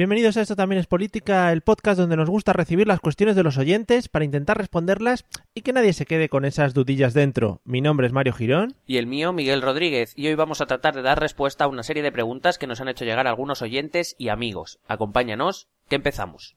Bienvenidos a Esto también es política, el podcast donde nos gusta recibir las cuestiones de los oyentes para intentar responderlas y que nadie se quede con esas dudillas dentro. Mi nombre es Mario Girón. Y el mío, Miguel Rodríguez, y hoy vamos a tratar de dar respuesta a una serie de preguntas que nos han hecho llegar algunos oyentes y amigos. Acompáñanos, que empezamos.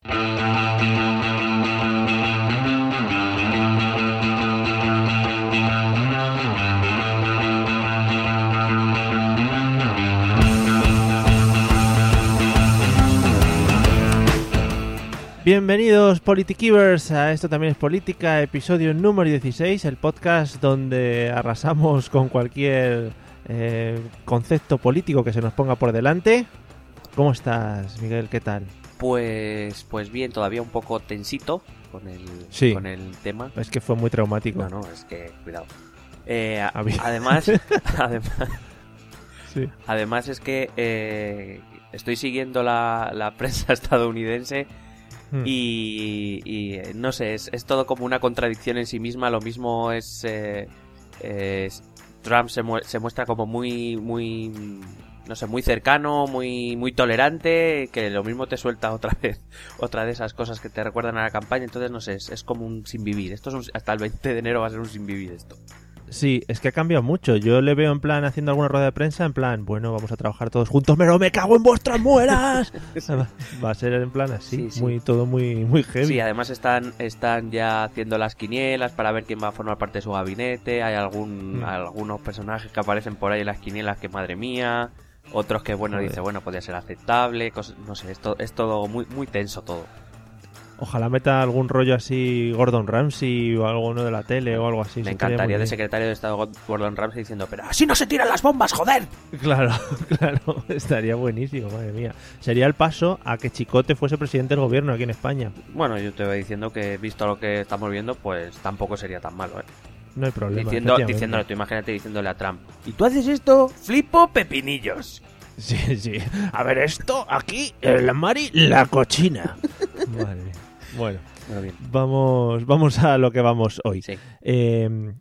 Bienvenidos Politikivers a Esto también es política, episodio número 16, el podcast donde arrasamos con cualquier eh, concepto político que se nos ponga por delante. ¿Cómo estás, Miguel? ¿Qué tal? Pues, pues bien, todavía un poco tensito con el, Sí. con el tema. Es que fue muy traumático. No, no, es que, cuidado. Eh, a- además, además, Sí. además es que eh, estoy siguiendo la, la prensa estadounidense Hmm. y, y, eh, no sé, es, es todo como una contradicción en sí misma. Lo mismo es, eh, Trump se muestra como muy, muy, no sé, muy cercano, muy, muy tolerante, que lo mismo te suelta otra vez, otra de esas cosas que te recuerdan a la campaña. Entonces, no sé, es, es como un sin vivir. Esto es un- hasta el 20 de enero va a ser un sin vivir esto. Sí, es que ha cambiado mucho. Yo le veo en plan haciendo alguna rueda de prensa, en plan, bueno, vamos a trabajar todos juntos, pero me cago en vuestras muelas. Va a ser en plan así, Sí, sí. muy todo muy muy heavy. Sí, además están, están ya haciendo las quinielas para ver quién va a formar parte de su gabinete. Hay algún, Mm. algunos personajes que aparecen por ahí en las quinielas que madre mía. Otros que, bueno, Joder. dice, bueno, podría ser aceptable. cosas- no sé, esto es todo muy, muy tenso todo. Ojalá meta algún rollo así Gordon Ramsay o alguno de la tele o algo así. Me encantaría de secretario de Estado Gordon Ramsay diciendo, pero así no se tiran las bombas, joder. Claro, claro, estaría buenísimo, madre mía. Sería el paso a que Chicote fuese presidente del gobierno aquí en España. Bueno, yo te voy diciendo que, visto lo que estamos viendo, pues tampoco sería tan malo, ¿eh? No hay problema. Diciendo, diciéndole, tú imagínate diciéndole a Trump, ¿y tú haces esto? Flipo pepinillos. Sí, sí. A ver, esto aquí, la Mari, la cochina. Madre mía. Bueno, Bueno, bien. vamos, vamos a lo que vamos hoy. Sí. Eh,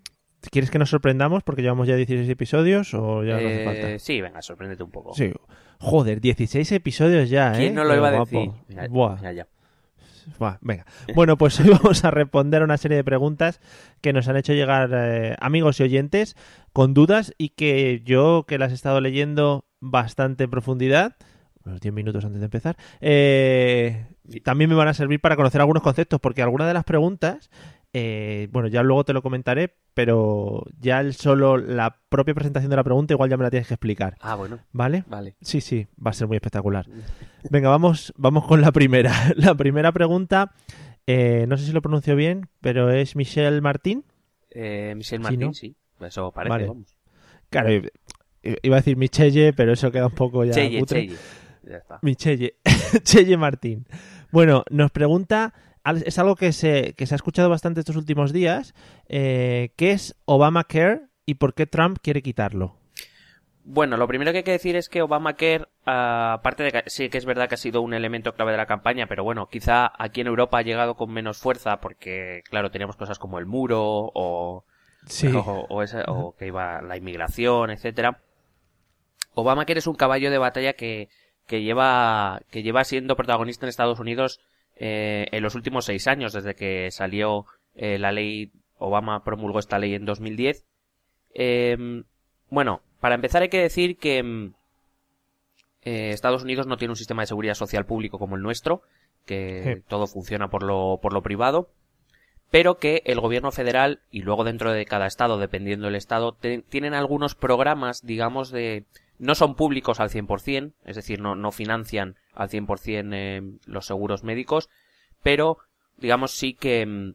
¿Quieres que nos sorprendamos porque llevamos ya 16 episodios o ya no hace Eh, falta? sí, venga, sorpréndete un poco. Sí. Joder, 16 episodios ya, ¿eh? ¿Quién no lo iba a decir? Mira, Buah. mira ya. Buah, venga. Bueno, pues hoy vamos a responder a una serie de preguntas que nos han hecho llegar eh, amigos y oyentes con dudas y que yo, que las he estado leyendo bastante en profundidad, unos 10 minutos antes de empezar, eh, también me van a servir para conocer algunos conceptos, porque algunas de las preguntas, eh, bueno, ya luego te lo comentaré, pero ya el solo la propia presentación de la pregunta igual ya me la tienes que explicar, Ah, bueno, ¿vale? vale. Sí, sí, va a ser muy espectacular. Venga, vamos, vamos con la primera. La primera pregunta, eh, no sé si lo pronuncio bien, pero es Michelle Martín. Eh, Michelle Sí, Martín, ¿no? sí. Eso parece, Vale. vamos. Claro, iba a decir Michelle, pero eso queda un poco ya. Ya está. Michelle, Chelle Martín. Bueno, nos pregunta, es algo que se, que se ha escuchado bastante estos últimos días, eh, ¿qué es Obamacare y por qué Trump quiere quitarlo? Bueno, lo primero que hay que decir es que Obamacare, ah, aparte de que sí que es verdad que ha sido un elemento clave de la campaña, pero bueno, quizá aquí en Europa ha llegado con menos fuerza porque, claro, teníamos cosas como el muro o, Sí, o, o esa- o que iba la inmigración, etcétera. Obamacare es un caballo de batalla que, que lleva que lleva siendo protagonista en Estados Unidos eh, en los últimos seis años desde que salió eh, la ley Obama promulgó esta ley en 2010. Eh, bueno, para empezar hay que decir que mm, eh, Estados Unidos no tiene un sistema de seguridad social público como el nuestro, que Sí. todo funciona por lo, por lo privado, pero que el gobierno federal y luego dentro de cada estado, dependiendo del estado, te- tienen algunos programas, digamos, de... No son públicos al 100%, es decir, no, no financian al 100% eh, los seguros médicos, pero, digamos, sí que mm,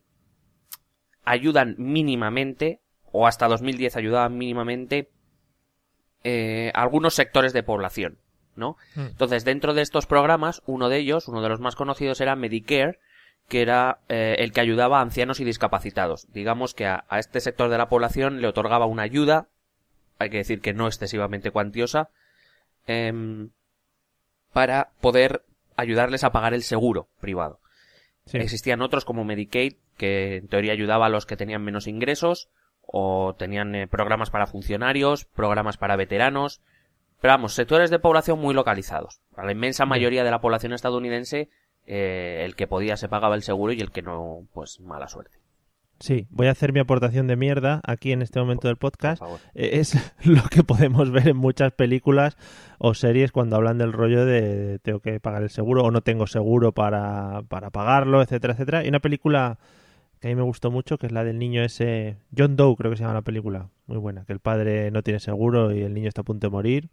ayudan mínimamente, o hasta 2010 ayudaban mínimamente, eh, algunos sectores de población. ¿no? Entonces, dentro de estos programas, uno de ellos, uno de los más conocidos era Medicare, que era eh, el que ayudaba a ancianos y discapacitados. Digamos que a, a este sector de la población le otorgaba una ayuda, hay que decir que no excesivamente cuantiosa, em, para poder ayudarles a pagar el seguro privado. Sí. Existían otros como Medicaid, que en teoría ayudaba a los que tenían menos ingresos, o tenían eh, programas para funcionarios, programas para veteranos, pero vamos, sectores de población muy localizados. A la inmensa mayoría de la población estadounidense, eh, el que podía se pagaba el seguro y el que no, pues mala suerte. Sí, voy a hacer mi aportación de mierda aquí en este momento del podcast. Eh, Es lo que podemos ver en muchas películas o series cuando hablan del rollo de tengo que pagar el seguro o no tengo seguro para, para pagarlo, etcétera, etcétera. Y una película que a mí me gustó mucho, que es la del niño ese, John Doe creo que se llama la película, muy buena, que el padre no tiene seguro y el niño está a punto de morir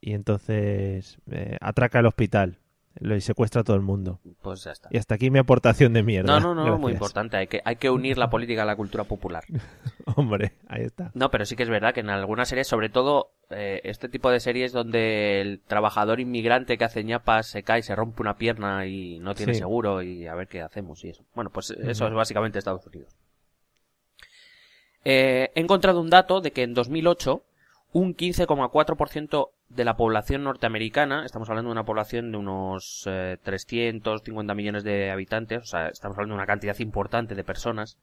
y entonces eh, atraca el hospital lo- y secuestra a todo el mundo. Pues ya está. Y hasta aquí mi aportación de mierda. No, no, no, muy Gracias. importante. Hay que, hay que unir la política a la cultura popular. Hombre, ahí está. No, pero sí que es verdad que en algunas series, sobre todo eh, este tipo de series donde el trabajador inmigrante que hace ñapas se cae, se rompe una pierna y no tiene Sí. seguro y a ver qué hacemos y eso. Bueno, pues eso es básicamente Estados Unidos. Eh, he encontrado un dato de que en 2008 un 15,4% de la población norteamericana, estamos hablando de una población de unos eh, 350 millones de habitantes, o sea, estamos hablando de una cantidad importante de personas,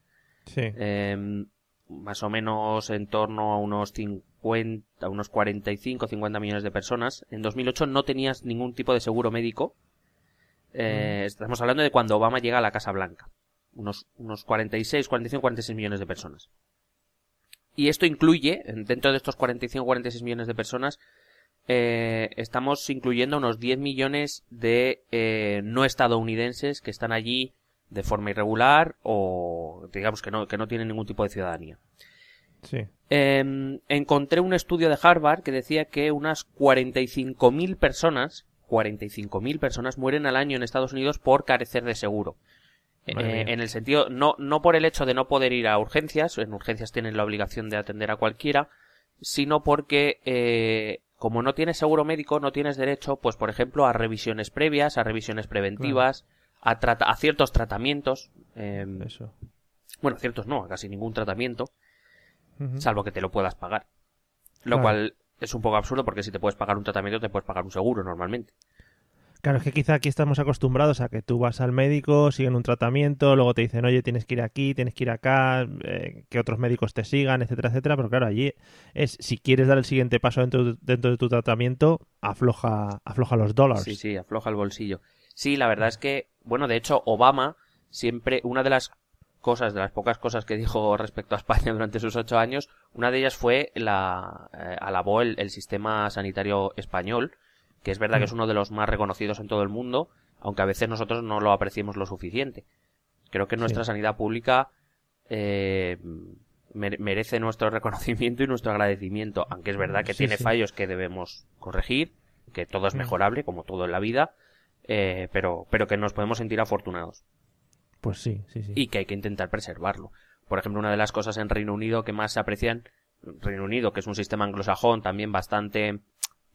Sí. eh, más o menos en torno a unos 50, a unos 45, 50 millones de personas. En 2008 no tenías ningún tipo de seguro médico. Eh, Estamos hablando de cuando Obama llega a la Casa Blanca. Unos, unos 46, 45, 46 millones de personas. Y esto incluye, en- dentro de estos 45, 46 millones de personas, eh, estamos incluyendo unos 10 millones de eh, no estadounidenses que están allí de forma irregular o digamos que no, que no tienen ningún tipo de ciudadanía. Sí. Eh, encontré un estudio de Harvard que decía que unas 45.000 personas, 45.000 personas mueren al año en Estados Unidos por carecer de seguro. Eh, en el sentido, no, no por el hecho de no poder ir a urgencias, en urgencias tienen la obligación de atender a cualquiera, sino porque, eh, como no tienes seguro médico, no tienes derecho, pues por ejemplo, a revisiones previas, a revisiones preventivas, a, trata- a ciertos tratamientos, eh, Eso. bueno, ciertos no, a casi ningún tratamiento, salvo que te lo puedas pagar. Lo Claro. cual es un poco absurdo porque si te puedes pagar un tratamiento te puedes pagar un seguro normalmente. Claro, es que quizá aquí estamos acostumbrados a que tú vas al médico, siguen un tratamiento, luego te dicen, oye, tienes que ir aquí, tienes que ir acá, eh, que otros médicos te sigan, etcétera, etcétera. Pero claro, allí es, si quieres dar el siguiente paso dentro, de- dentro de tu tratamiento, afloja, afloja los dólares. Sí, sí, afloja el bolsillo. Sí, la verdad es que, bueno, de hecho, Obama siempre, una de las cosas, de las pocas cosas que dijo respecto a España durante sus ocho años, una de ellas fue la, eh, alabó el sistema sanitario español, que es verdad que es uno de los más reconocidos en todo el mundo, aunque a veces nosotros no lo apreciemos lo suficiente. Creo que nuestra sanidad pública eh, mere- merece nuestro reconocimiento y nuestro agradecimiento, aunque es verdad que Sí, tiene sí. fallos que debemos corregir, que todo es mejorable, como todo en la vida, eh, pero, pero que nos podemos sentir afortunados Pues sí, sí, sí. y que hay que intentar preservarlo. Por ejemplo, una de las cosas en Reino Unido que más se aprecian, Reino Unido, que es un sistema anglosajón también bastante,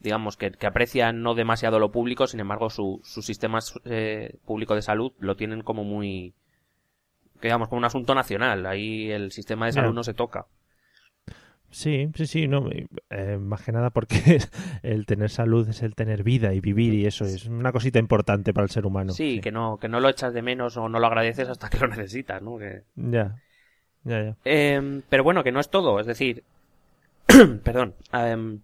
digamos, que, que aprecia no demasiado lo público, sin embargo, su, su sistema eh, público de salud lo tienen como muy, digamos, como un asunto nacional. Ahí el sistema de salud no se toca. Sí, sí, sí, no, eh, más que nada porque el tener salud es el tener vida y vivir y eso es una cosita importante para el ser humano. sí, que no, que no lo echas de menos o no lo agradeces hasta que lo necesitas, ¿no? Que, Ya, ya, ya. Em, pero bueno, que no es todo, es decir, perdón, em,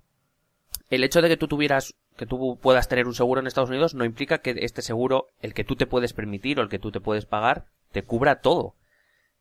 el hecho de que tú tuvieras, que tú puedas tener un seguro en Estados Unidos no implica que este seguro, el que tú te puedes permitir o el que tú te puedes pagar, te cubra todo.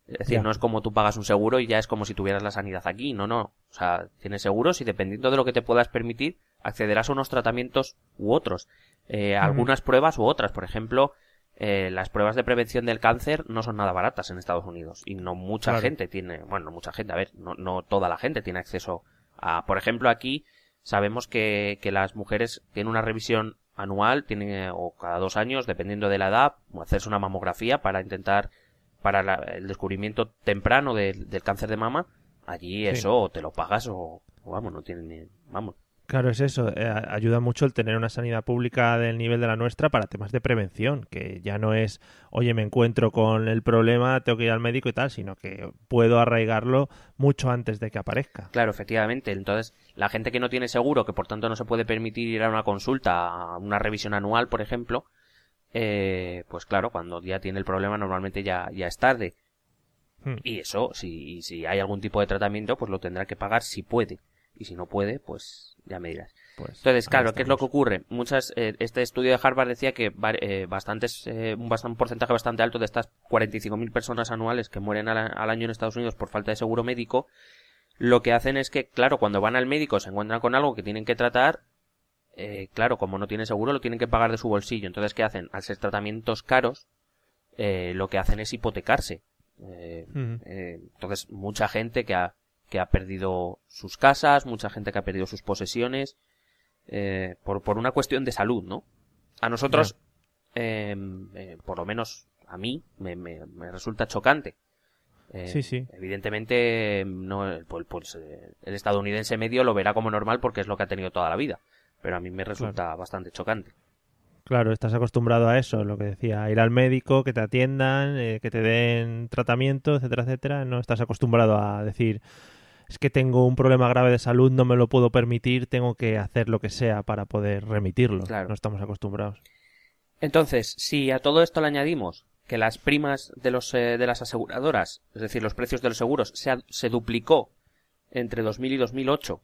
Es decir, no es como tú pagas un seguro y ya es como si tuvieras la sanidad aquí, no, no. O sea, tienes seguros y dependiendo de lo que te puedas permitir, accederás a unos tratamientos u otros. Eh, Algunas pruebas u otras, por ejemplo, eh, las pruebas de prevención del cáncer no son nada baratas en Estados Unidos y no mucha Claro. gente tiene, bueno, no mucha gente, a ver, no, no toda la gente tiene acceso a, por ejemplo, aquí sabemos que, que las mujeres tienen una revisión anual, tienen, o cada dos años, dependiendo de la edad, o hacerse una mamografía para intentar, para la- el descubrimiento temprano del- del cáncer de mama, allí Sí. eso o te lo pagas o, o vamos, no tienen ni, vamos. Claro, es eso. eh, ayuda mucho el tener una sanidad pública del nivel de la nuestra para temas de prevención, que ya no es, oye, me encuentro con el problema, tengo que ir al médico y tal, sino que puedo arraigarlo mucho antes de que aparezca. Claro, efectivamente. Entonces, la gente que no tiene seguro, que por tanto no se puede permitir ir a una consulta, a una revisión anual, por ejemplo, eh, pues claro, cuando ya tiene el problema normalmente ya, ya es tarde. Hmm. Y eso, si, si hay algún tipo de tratamiento, pues lo tendrá que pagar si puede. Y si no puede, pues ya me dirás. Pues, Entonces, claro, ¿qué es lo que ocurre? Muchas, eh, este estudio de Harvard decía que eh, bastantes, eh, un, bastan- un porcentaje bastante alto de estas 45.000 personas anuales que mueren al, al año en Estados Unidos por falta de seguro médico, lo que hacen es que, claro, cuando van al médico se encuentran con algo que tienen que tratar, eh, claro, como no tienen seguro, lo tienen que pagar de su bolsillo. Entonces, ¿qué hacen? Al ser tratamientos caros, eh, lo que hacen es hipotecarse. Entonces, mucha gente que ha, que ha perdido sus casas, mucha gente que ha perdido sus posesiones, eh, por, por una cuestión de salud, ¿no? A nosotros, eh, eh, por lo menos a mí, me, me- me resulta chocante. Eh, Sí, sí. Evidentemente, no, eh, pues, pues, eh, el estadounidense medio lo verá como normal porque es lo que ha tenido toda la vida. Pero a mí me resulta bastante chocante. Claro, estás acostumbrado a eso, lo que decía, a ir al médico, que te atiendan, eh, que te den tratamiento, etcétera, etcétera. No estás acostumbrado a decir, es que tengo un problema grave de salud, no me lo puedo permitir, tengo que hacer lo que sea para poder remitirlo. Claro. No estamos acostumbrados. Entonces, si a todo esto le añadimos que las primas de, los, eh, de las aseguradoras, es decir, los precios de los seguros, se, se duplicó entre 2000 y 2008,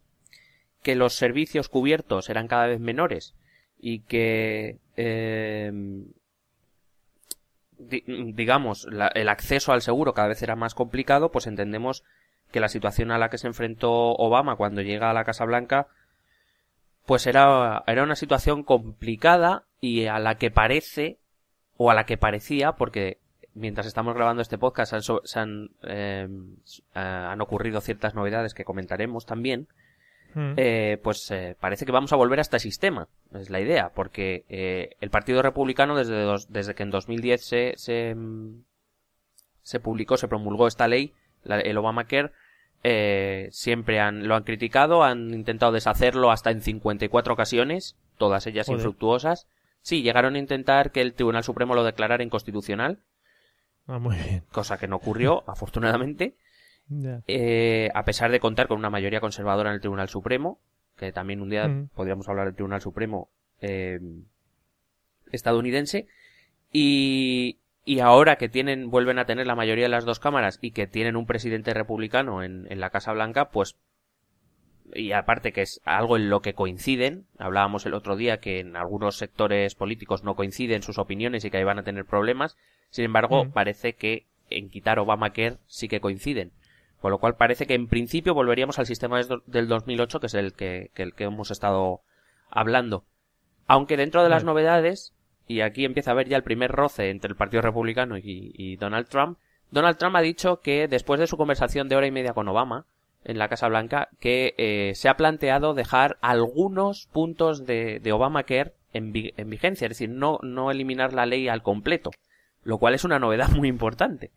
que los servicios cubiertos eran cada vez menores y que, eh, di- digamos, la- el acceso al seguro cada vez era más complicado, pues entendemos que la situación a la que se enfrentó Obama cuando llega a la Casa Blanca pues era, era una situación complicada y a la que parece, o a la que parecía, porque mientras estamos grabando este podcast han, se han, eh, s- eh, han ocurrido ciertas novedades que comentaremos también, Mm. eh, pues eh, parece que vamos a volver a este sistema, es la idea, porque el Partido Republicano desde, dos- desde que en 2010 se, se, mm, se publicó, se promulgó esta ley, la- el Obamacare, eh, siempre han, lo han criticado, han intentado deshacerlo hasta en 54 ocasiones, todas ellas Joder. infructuosas. Sí, llegaron a intentar que el Tribunal Supremo lo declarara inconstitucional, Ah, muy bien. cosa que no ocurrió, afortunadamente, eh, a pesar de contar con una mayoría conservadora en el Tribunal Supremo, que también un día Mm. podríamos hablar del Tribunal Supremo eh, estadounidense, y, y ahora que tienen, vuelven a tener la mayoría de las dos cámaras y que tienen un presidente republicano en, en la Casa Blanca, pues y aparte que es algo en lo que coinciden, hablábamos el otro día que en algunos sectores políticos no coinciden sus opiniones y que ahí van a tener problemas, sin embargo parece que en quitar Obamacare sí que coinciden. Con lo cual parece que en principio volveríamos al sistema del 2008, que es el que, que el que hemos estado hablando. Aunque dentro de las novedades, y aquí empieza a haber ya el primer roce entre el Partido Republicano y, Donald Trump, Donald Trump ha dicho que después de su conversación de hora y media con Obama en la Casa Blanca, que eh, se ha planteado dejar algunos puntos de, Obamacare en, en vigencia, es decir, no, no eliminar la ley al completo, lo cual es una novedad muy importante.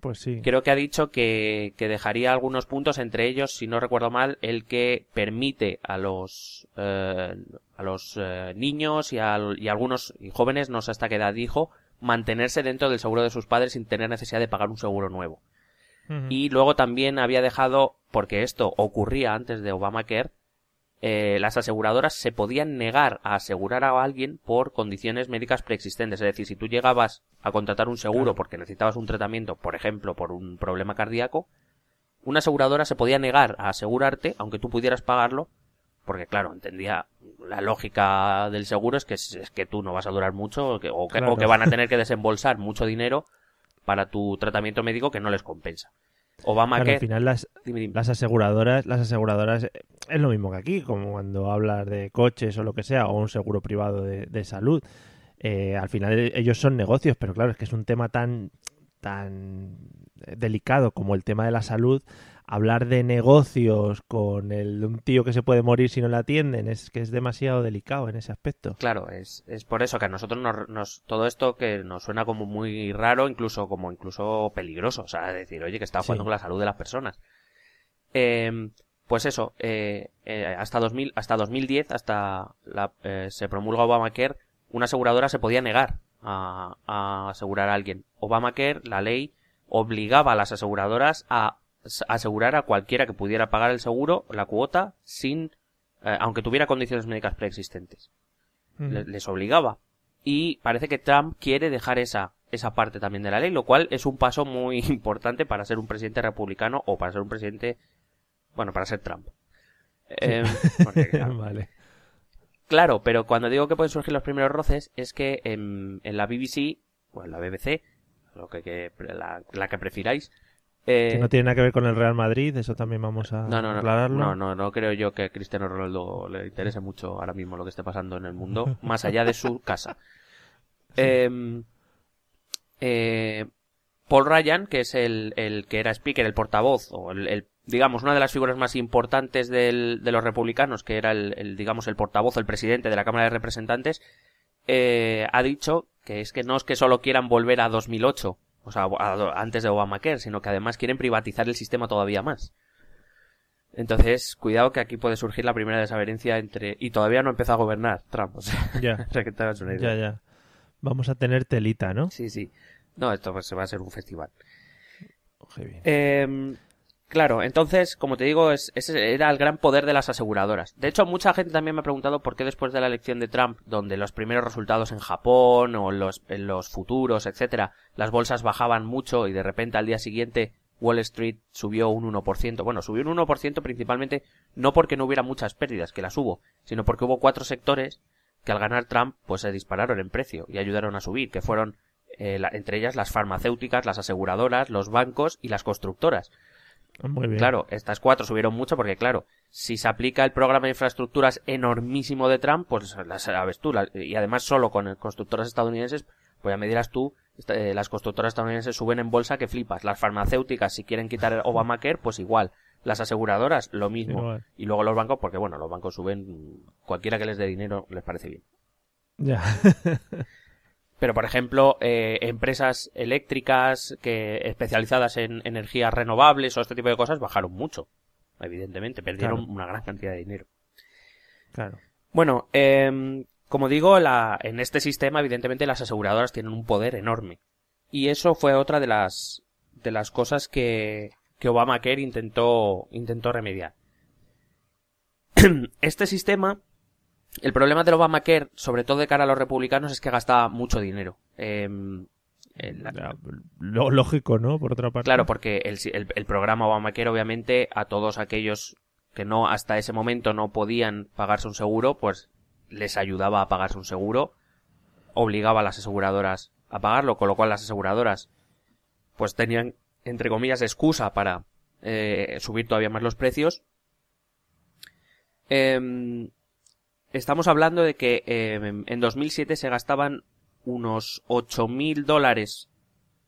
Pues sí. Creo que ha dicho que, que dejaría algunos puntos, entre ellos, si no recuerdo mal, el que permite a los, eh, a los eh, niños y, a algunos y jóvenes, no sé hasta qué edad dijo, mantenerse dentro del seguro de sus padres sin tener necesidad de pagar un seguro nuevo. Y luego también había dejado, porque esto ocurría antes de Obamacare, eh, las aseguradoras se podían negar a asegurar a alguien por condiciones médicas preexistentes. Es decir, si tú llegabas a contratar un seguro porque necesitabas un tratamiento, por ejemplo, por un problema cardíaco, una aseguradora se podía negar a asegurarte, aunque tú pudieras pagarlo, porque claro, entendía la lógica del seguro es que, es que tú no vas a durar mucho o que, o que- o Claro. que van a tener que desembolsar mucho dinero para tu tratamiento médico que no les compensa. Obama Claro, que al final las, las aseguradoras, las aseguradoras eh, es lo mismo que aquí, como cuando hablas de coches o lo que sea, o un seguro privado de, de salud. Eh, al final ellos son negocios, pero claro, es que es un tema tan tan delicado como el tema de la salud. Hablar de negocios con el, un tío que se puede morir si no le atienden es que es demasiado delicado en ese aspecto. Claro, es, es por eso que a nosotros nos, nos- todo esto que nos suena como muy raro, incluso como incluso peligroso, o sea, decir, oye, que está jugando Sí. con la salud de las personas. Eh, pues eso, eh, eh, hasta 2000, hasta 2010, hasta la, eh, se promulga Obamacare, una aseguradora se podía negar a, a asegurar a alguien. Obamacare, la ley, obligaba a las aseguradoras a asegurar a cualquiera que pudiera pagar el seguro, la cuota, sin, eh, aunque tuviera condiciones médicas preexistentes. Les obligaba. Y parece que Trump quiere dejar esa, esa parte también de la ley, lo cual es un paso muy importante para ser un presidente republicano o para ser un presidente, bueno, para ser Trump. Eh, porque, claro, vale. Claro, pero cuando digo que pueden surgir los primeros roces es que en, en la BBC o en la BBC, lo que, que- la, la que prefiráis, eh, Que no tiene nada que ver con el Real Madrid, eso también vamos a no, no, no, aclararlo. no, no, no creo yo que a Cristiano Ronaldo le interese mucho ahora mismo lo que esté pasando en el mundo, más allá de su casa. Eh, eh, Paul Ryan, que es el, el que era speaker, el portavoz, o el, el- digamos, una de las figuras más importantes del- de los republicanos, que era el, el, digamos, el portavoz, el presidente de la Cámara de Representantes, eh, ha dicho que es que no es que solo quieran volver a 2008, o sea, antes de Obamacare, sino que además quieren privatizar el sistema todavía más. Entonces, cuidado que aquí puede surgir la primera desavenencia entre... Y todavía no empezó a gobernar Trump, o sea, Ya, o sea, que te hagas una idea. ya, ya. Vamos a tener telita, ¿no? Sí, sí. No, esto pues, va a ser un festival. Qué bien. Eh, claro, entonces, como te digo, es, ese era el gran poder de las aseguradoras. De hecho, mucha gente también me ha preguntado por qué después de la elección de Trump, donde los primeros resultados en Japón o los, en los futuros, etcétera, las bolsas bajaban mucho y de repente al día siguiente Wall Street subió un 1%. Bueno, subió un 1% principalmente no porque no hubiera muchas pérdidas, que las hubo, sino porque hubo cuatro sectores que al ganar Trump pues se dispararon en precio y ayudaron a subir, que fueron eh, la- entre ellas las farmacéuticas, las aseguradoras, los bancos y las constructoras. Muy bien. Claro, estas cuatro subieron mucho porque, claro, si se aplica el programa de infraestructuras enormísimo de Trump, pues las sabes tú, y además solo con constructoras estadounidenses, pues ya me dirás tú, eh, las constructoras estadounidenses suben en bolsa que flipas. Las farmacéuticas, si quieren quitar el Obamacare, pues igual. Las aseguradoras, lo mismo. Y luego los bancos, porque bueno, los bancos suben, cualquiera que les dé dinero les parece bien. Ya. Pero, por ejemplo, eh, empresas eléctricas que especializadas en energías renovables o este tipo de cosas bajaron mucho. Evidentemente, perdieron Claro. una gran cantidad de dinero. claro. Bueno, em, como digo, la, en este sistema, evidentemente, las aseguradoras tienen un poder enorme. Y eso fue otra de las, de las cosas que, que Obamacare intentó, intentó remediar. este sistema, el problema del Obamacare, sobre todo de cara a los republicanos, es que gastaba mucho dinero. Em, el- Ya, lo- lógico, ¿no? Por otra parte. Claro, porque el, el, el programa Obamacare, obviamente, a todos aquellos que no hasta ese momento no podían pagarse un seguro, pues les ayudaba a pagarse un seguro, obligaba a las aseguradoras a pagarlo, con lo cual las aseguradoras pues tenían, entre comillas, excusa para eh, subir todavía más los precios. Em, estamos hablando de que em, en 2007 se gastaban unos 8.000 dólares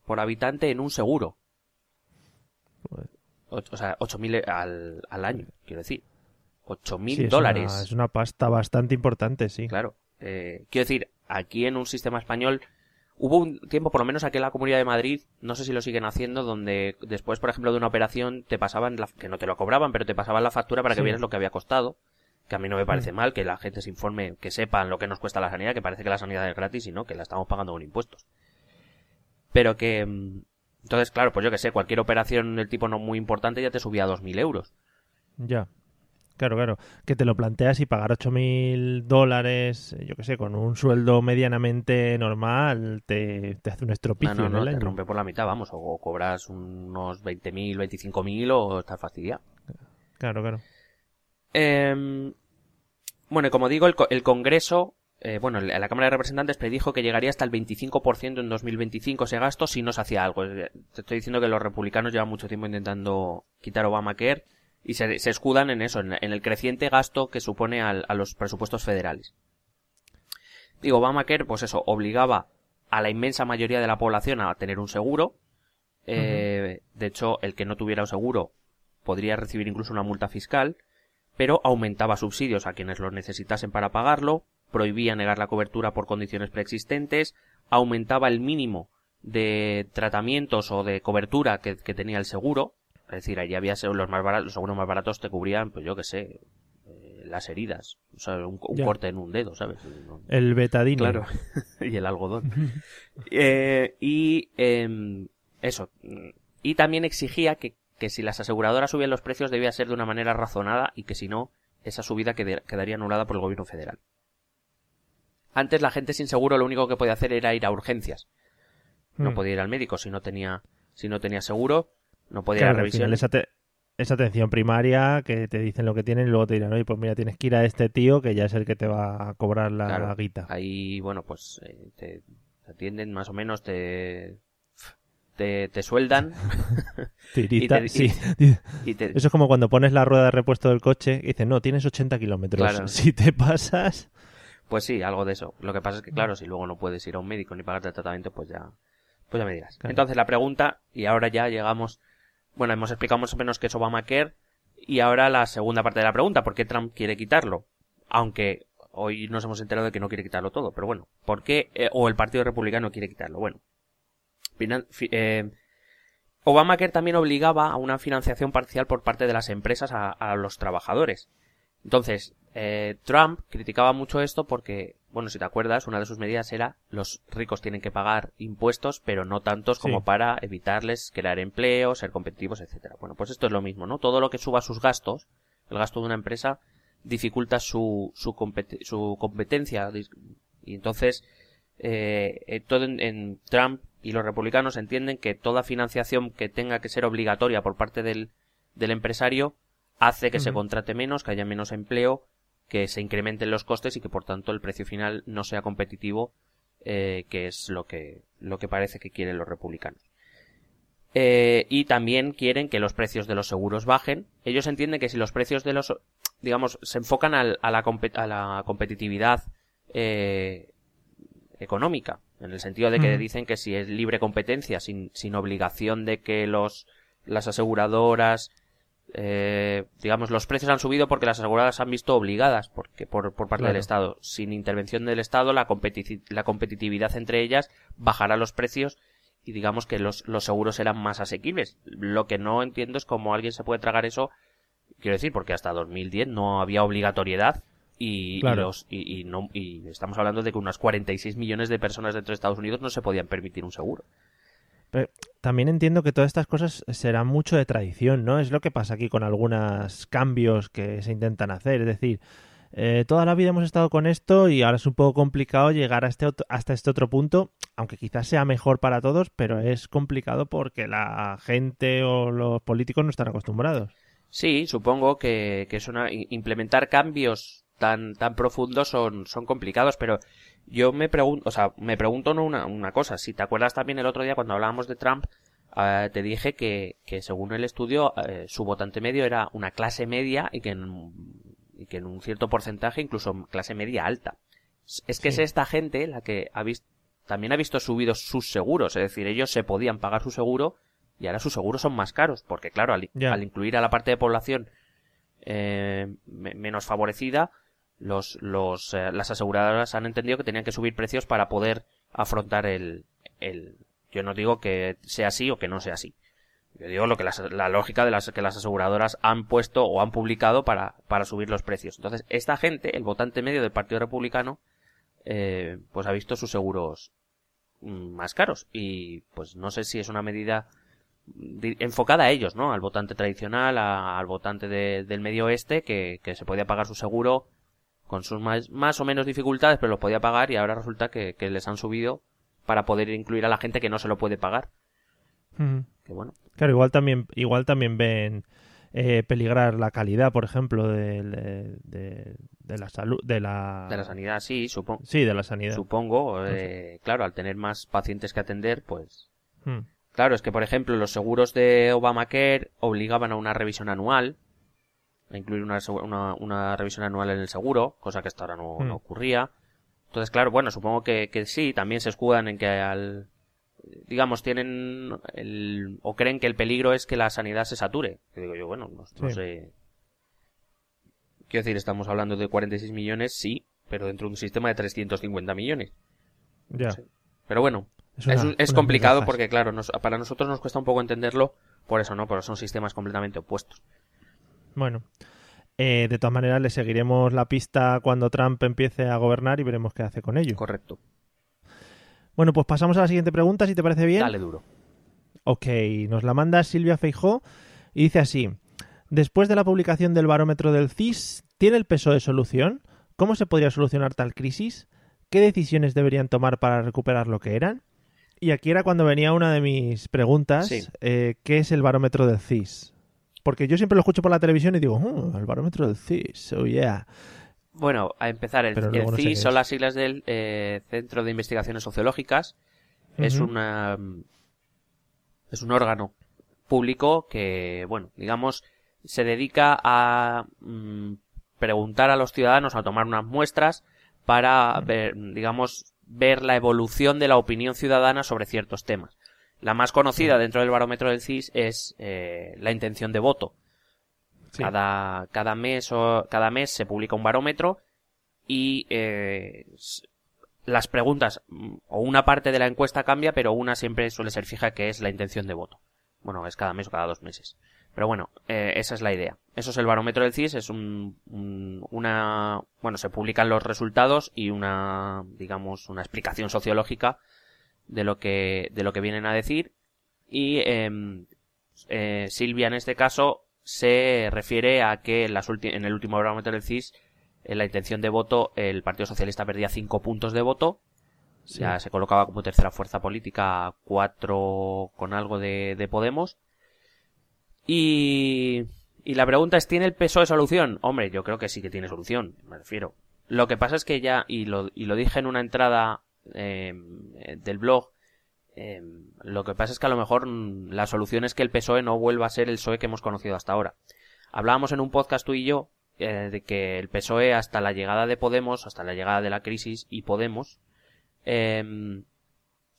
por habitante en un seguro. O, o sea, 8.000 al, al año, quiero decir. 8.000 Sí, es dólares. Una, es una pasta bastante importante, sí. Claro. Eh, quiero decir, aquí en un sistema español hubo un tiempo, por lo menos aquí en la Comunidad de Madrid, no sé si lo siguen haciendo, donde después, por ejemplo, de una operación te pasaban, la, que no te lo cobraban, pero te pasaban la factura para que Sí. vieras lo que había costado. Que a mí no me parece mal que la gente se informe, que sepan lo que nos cuesta la sanidad, que parece que la sanidad es gratis y no, que la estamos pagando con impuestos. Pero que... mm, Entonces, claro, pues yo que sé, cualquier operación del tipo no muy importante ya te subía a 2.000 euros. Ya. Claro, claro. Que te lo planteas y pagar 8.000 dólares, eh, yo qué sé, con un sueldo medianamente normal, te, te hace un estropicio No, no, en no, el te año. rompe por la mitad, vamos, o cobras unos 20.000, 25.000 o estás fastidiado. Claro, claro. Eh, bueno, y como digo, el, el Congreso, eh, bueno, la Cámara de Representantes predijo que llegaría hasta el 25% en 2025 ese gasto si no se hacía algo. Eh, Te estoy diciendo que los republicanos llevan mucho tiempo intentando quitar Obamacare y se, se escudan en eso, en, en el creciente gasto que supone al- a los presupuestos federales. Digo, Obamacare, pues eso, obligaba a la inmensa mayoría de la población a tener un seguro. Eh, De hecho, el que no tuviera un seguro podría recibir incluso una multa fiscal, pero aumentaba subsidios a quienes los necesitasen para pagarlo, prohibía negar la cobertura por condiciones preexistentes, aumentaba el mínimo de tratamientos o de cobertura que, que tenía el seguro, Es decir, allí había los más baratos, los seguros más baratos te cubrían, pues yo qué sé, eh, las heridas, o sea, un, corte en un dedo, ¿sabes? No- El betadine. Claro, y el algodón. Eh, y em, eso. Y también exigía que, que si las aseguradoras subían los precios debía ser de una manera razonada y que si no, esa subida quedaría anulada por el gobierno federal. Antes la gente sin seguro lo único que podía hacer era ir a urgencias. No Mm. podía ir al médico si no tenía, si no tenía seguro, no podía Claro, ir a revisión. esa, te- esa atención primaria que te dicen lo que tienen y luego te dirán, oye, pues mira, tienes que ir a este tío que ya es el que te va a cobrar la Claro. guita. Ahí, bueno, pues eh, te atienden más o menos, te, te, te sueldan Tirita, y te- sí. y te, Eso es como cuando pones la rueda de repuesto del coche y dicen, no, tienes 80 kilómetros. Claro. Si te pasas... Pues sí, algo de eso. Lo que pasa es que, claro, si luego no puedes ir a un médico ni pagarte el tratamiento, pues ya, pues ya me dirás. Claro. Entonces la pregunta, y ahora ya llegamos, bueno, hemos explicado más o menos qué es Obamacare, y ahora la segunda parte de la pregunta, ¿por qué Trump quiere quitarlo? Aunque hoy nos hemos enterado de que no quiere quitarlo todo, pero bueno, ¿por qué, eh, o el Partido Republicano quiere quitarlo? Bueno, eh, Obamacare también obligaba a una financiación parcial por parte de las empresas a, a los trabajadores. Entonces, eh, Trump criticaba mucho esto porque, bueno, si te acuerdas, una de sus medidas era los ricos tienen que pagar impuestos, pero no tantos como Sí. para evitarles crear empleo, ser competitivos, etcétera. Bueno, pues esto es lo mismo, ¿no? Todo lo que suba sus gastos, el gasto de una empresa, dificulta su, su, compet- su competencia. Y entonces, eh, eh, todo en, en Trump y los republicanos entienden que toda financiación que tenga que ser obligatoria por parte del, del empresario hace que se contrate menos, que haya menos empleo, que se incrementen los costes y que por tanto el precio final no sea competitivo, eh, que es lo que, lo que parece que quieren los republicanos. Eh, y también quieren que los precios de los seguros bajen. Ellos entienden que si los precios de los, digamos, se enfocan al- a, la, a la competitividad eh, económica, en el sentido de que dicen que si es libre competencia, sin, sin obligación de que los, las aseguradoras, eh, digamos, los precios han subido porque las aseguradoras se han visto obligadas porque, por, por parte Claro. del Estado. Sin intervención del Estado, la, competi- la competitividad entre ellas bajará los precios y digamos que los, los seguros serán más asequibles. Lo que no entiendo es cómo alguien se puede tragar eso, quiero decir, porque hasta 2010 no había obligatoriedad y, y Claro. los, y, y no, y estamos hablando de que unas 46 millones de personas dentro de Estados Unidos no se podían permitir un seguro. Pero también entiendo que todas estas cosas serán mucho de tradición, ¿no? Es lo que pasa aquí con algunos cambios que se intentan hacer. Es decir, eh, toda la vida hemos estado con esto y ahora es un poco complicado llegar a este hasta este otro punto, aunque quizás sea mejor para todos, pero es complicado porque la gente o los políticos no están acostumbrados. Sí, supongo que, que es una, implementar cambios tan, tan profundos son, son complicados, pero yo me pregunto, o sea, me pregunto no una, una cosa, si te acuerdas también el otro día cuando hablábamos de Trump, eh, te dije que, que según el estudio, eh, su votante medio era una clase media y que en, y que en un cierto porcentaje incluso clase media alta. Es- Es que Sí. es esta gente la que ha visto, también ha visto subidos sus seguros, es decir, ellos se podían pagar su seguro y ahora sus seguros son más caros, porque claro, al, al incluir a la parte de población eh, me- menos favorecida, los, los, eh, las aseguradoras han entendido que tenían que subir precios para poder afrontar el, el, yo no digo que sea así o que no sea así. Yo digo lo que las- la lógica de las que las aseguradoras han puesto o han publicado para, para subir los precios. Entonces, esta gente, el votante medio del Partido Republicano, eh, pues ha visto sus seguros mm, más caros. Y pues no sé si es una medida di- enfocada a ellos, ¿no? Al votante tradicional, al votante de- del medio oeste, que, que se podía pagar su seguro con sus más, más o menos dificultades, pero lo podía pagar y ahora resulta que, que les han subido para poder incluir a la gente que no se lo puede pagar. Que bueno, Claro, igual también, igual también ven eh, peligrar la calidad, por ejemplo, de, de- de la salud, de la... de la sanidad sí, supongo. Sí, de la sanidad. Supongo, eh, claro, al tener más pacientes que atender, pues Mm. Claro, es que por ejemplo los seguros de Obamacare obligaban a una revisión anual, a incluir una, una, una revisión anual en el seguro, cosa que hasta ahora no, Hmm. no ocurría. Entonces, claro, bueno, supongo que, que sí, también se escudan en que al, digamos, tienen el, o creen que el peligro es que la sanidad se sature. Que digo yo, bueno, no, no Sí. sé. Quiero decir, estamos hablando de 46 millones, sí, pero dentro de un sistema de 350 millones. Ya. Pero bueno, Es una- es complicado porque, claro, nos- para nosotros nos cuesta un poco entenderlo por eso, ¿no? Porque son sistemas completamente opuestos. Bueno, eh, de todas maneras le seguiremos la pista cuando Trump empiece a gobernar y veremos qué hace con ello. Correcto. Bueno, pues pasamos a la siguiente pregunta, si te parece bien. Dale duro. Ok, nos la manda Silvia Feijó y dice así. Después de la publicación del barómetro del CIS, ¿tiene el peso de solución? ¿Cómo se podría solucionar tal crisis? ¿Qué decisiones deberían tomar para recuperar lo que eran? Y aquí era cuando venía una de mis preguntas, Sí. eh, ¿qué es el barómetro del CIS? Porque yo siempre lo escucho por la televisión y digo, "Oh, el barómetro del CIS, oh yeah. Bueno, a empezar, el, el no CIS son es. las siglas del eh, Centro de Investigaciones Sociológicas. Es Ujú. una es un órgano público que, bueno, digamos, se dedica a mm, preguntar a los ciudadanos, a tomar unas muestras para ver, digamos, ver la evolución de la opinión ciudadana sobre ciertos temas. La más conocida dentro del barómetro del CIS es eh, la intención de voto. Sí. Cada, cada mes o cada mes se publica un barómetro y eh, las preguntas mm, o una parte de la encuesta cambia, pero una siempre suele ser fija que es la intención de voto. Bueno, es cada mes o cada dos meses. Pero bueno, eh, esa es la idea. Eso es el barómetro del CIS, es un, un- una, bueno, se publican los resultados y una, digamos, una explicación sociológica de lo que, de lo que vienen a decir. Y, em, eh, Silvia en este caso se refiere a que en, las en el último barómetro del CIS, en la intención de voto, el Partido Socialista perdía cinco puntos de voto. Ya se colocaba como tercera fuerza política, cuatro con algo de, de Podemos. Y, y la pregunta es, ¿tiene el PSOE solución? Hombre, yo creo que sí que tiene solución, me refiero. Lo que pasa es que ya, y lo, y lo dije en una entrada eh, del blog, eh, lo que pasa es que a lo mejor mm, la solución es que el PSOE no vuelva a ser el PSOE que hemos conocido hasta ahora. Hablábamos en un podcast tú y yo eh, de que el PSOE hasta la llegada de Podemos, hasta la llegada de la crisis y Podemos, eh,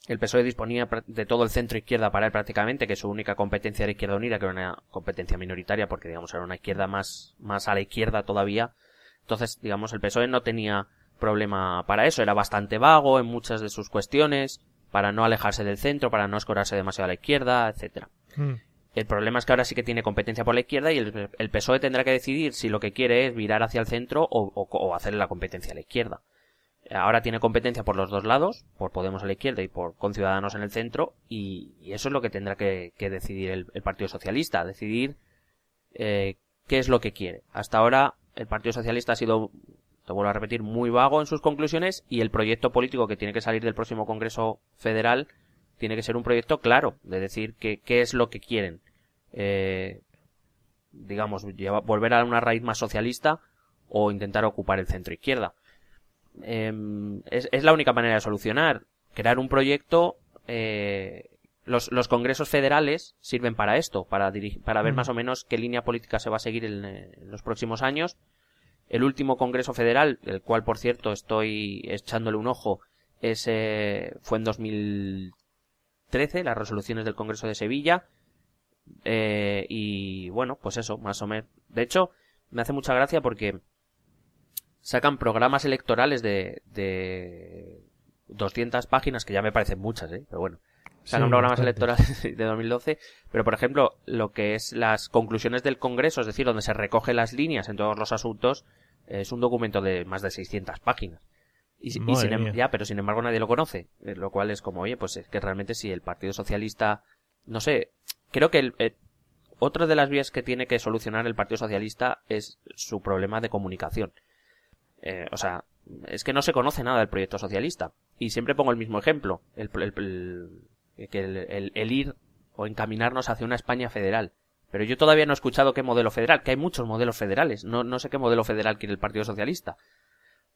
el PSOE disponía de todo el centro izquierda para él prácticamente, que su única competencia era Izquierda Unida, que era una competencia minoritaria porque digamos era una izquierda más, más a la izquierda todavía. Entonces, digamos, el PSOE no tenía problema para eso, era bastante vago en muchas de sus cuestiones, para no alejarse del centro, para no escorarse demasiado a la izquierda, etcétera. Mm. El problema es que ahora sí que tiene competencia por la izquierda y el, el PSOE tendrá que decidir si lo que quiere es virar hacia el centro o, o, o hacerle la competencia a la izquierda. Ahora tiene competencia por los dos lados, por Podemos a la izquierda y por con Ciudadanos en el centro, y, y eso es lo que tendrá que, que decidir el, el Partido Socialista, decidir eh, qué es lo que quiere. Hasta ahora el Partido Socialista ha sido, te vuelvo a repetir, muy vago en sus conclusiones y el proyecto político que tiene que salir del próximo Congreso Federal tiene que ser un proyecto claro, de decir que, qué es lo que quieren. Eh, digamos, lleva- volver a una raíz más socialista o intentar ocupar el centro izquierda. Em, es, es la única manera de solucionar. Crear un proyecto. eh, los, los congresos federales sirven para esto, para, dirig- para ver Mm. más o menos qué línea política se va a seguir en, eh, en los próximos años. El último congreso federal, el cual por cierto estoy echándole un ojo, es, eh, fue en 2013, las resoluciones del Congreso de Sevilla. Eh, y bueno, pues eso, más o menos. De hecho, me hace mucha gracia porque sacan programas electorales de, de 200 páginas, que ya me parecen muchas, ¿eh? Pero bueno. Sí, programas electorales de 2012, pero por ejemplo, lo que es las conclusiones del Congreso, es decir, donde se recogen las líneas en todos los asuntos, es un documento de más de 600 páginas. Y, sin em- ya, pero sin embargo nadie lo conoce, eh, lo cual es como, oye, pues es que realmente si el Partido Socialista, no sé, creo que el, eh, otra de las vías que tiene que solucionar el Partido Socialista es su problema de comunicación. Eh, o sea, es que no se conoce nada del proyecto socialista. Y siempre pongo el mismo ejemplo. El, el- el- que el, el- el ir o encaminarnos hacia una España federal. Pero yo todavía no he escuchado qué modelo federal, que hay muchos modelos federales. No, no sé qué modelo federal quiere el Partido Socialista.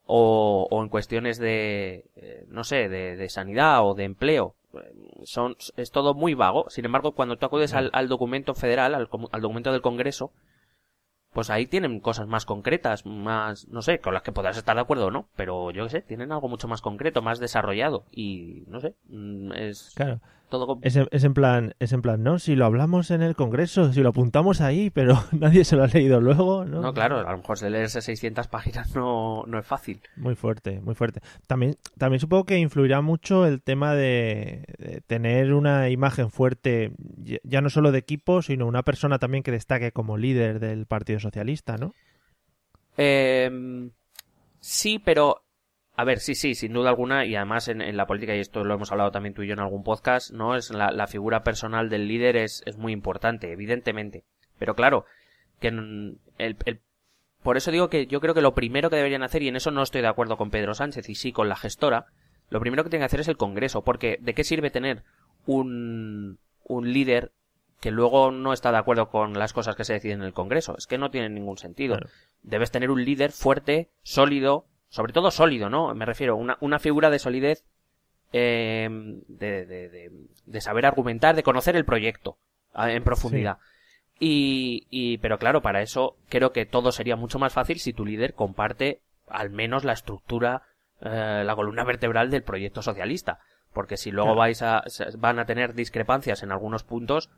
O, o en cuestiones de, eh, no sé, de, de sanidad o de empleo. Eh, Son, es todo muy vago. Sin embargo, cuando tú acudes al, al documento federal, al, al documento del Congreso, pues ahí tienen cosas más concretas, más, no sé, con las que podrás estar de acuerdo o no, pero yo qué sé, tienen algo mucho más concreto, más desarrollado y, no sé, mm, es Claro. Todo Es en, es en plan, es en plan, no, si lo hablamos en el Congreso, si lo apuntamos ahí, pero nadie se lo ha leído luego, ¿no? No, claro, a lo mejor se leerse 600 páginas no, no es fácil. Muy fuerte, muy fuerte. También, también supongo que influirá mucho el tema de, de tener una imagen fuerte, ya- ya no solo de equipo, sino una persona también que destaque como líder del Partido Socialista, ¿no? Eh, sí, pero... A ver, sí, sí, sin duda alguna, y además en, en la política, y esto lo hemos hablado también tú y yo en algún podcast, ¿no? Es la, la figura personal del líder es, es muy importante, evidentemente. Pero claro, que en- el, el- por eso digo que yo creo que lo primero que deberían hacer, y en eso no estoy de acuerdo con Pedro Sánchez y sí con la gestora, lo primero que tienen que hacer es el Congreso, porque ¿de qué sirve tener un, un líder que luego no está de acuerdo con las cosas que se deciden en el Congreso? Es que no tiene ningún sentido. Claro. Debes tener un líder fuerte, sólido, sobre todo sólido, ¿no? Me refiero, una, una figura de solidez, eh, de, de, de, de saber argumentar, de conocer el proyecto ah, en profundidad. Y, y, pero claro, para eso creo que todo sería mucho más fácil si tu líder comparte al menos la estructura, eh, la columna vertebral del proyecto socialista. Porque si luego Claro. vais a, van a tener discrepancias en algunos puntos,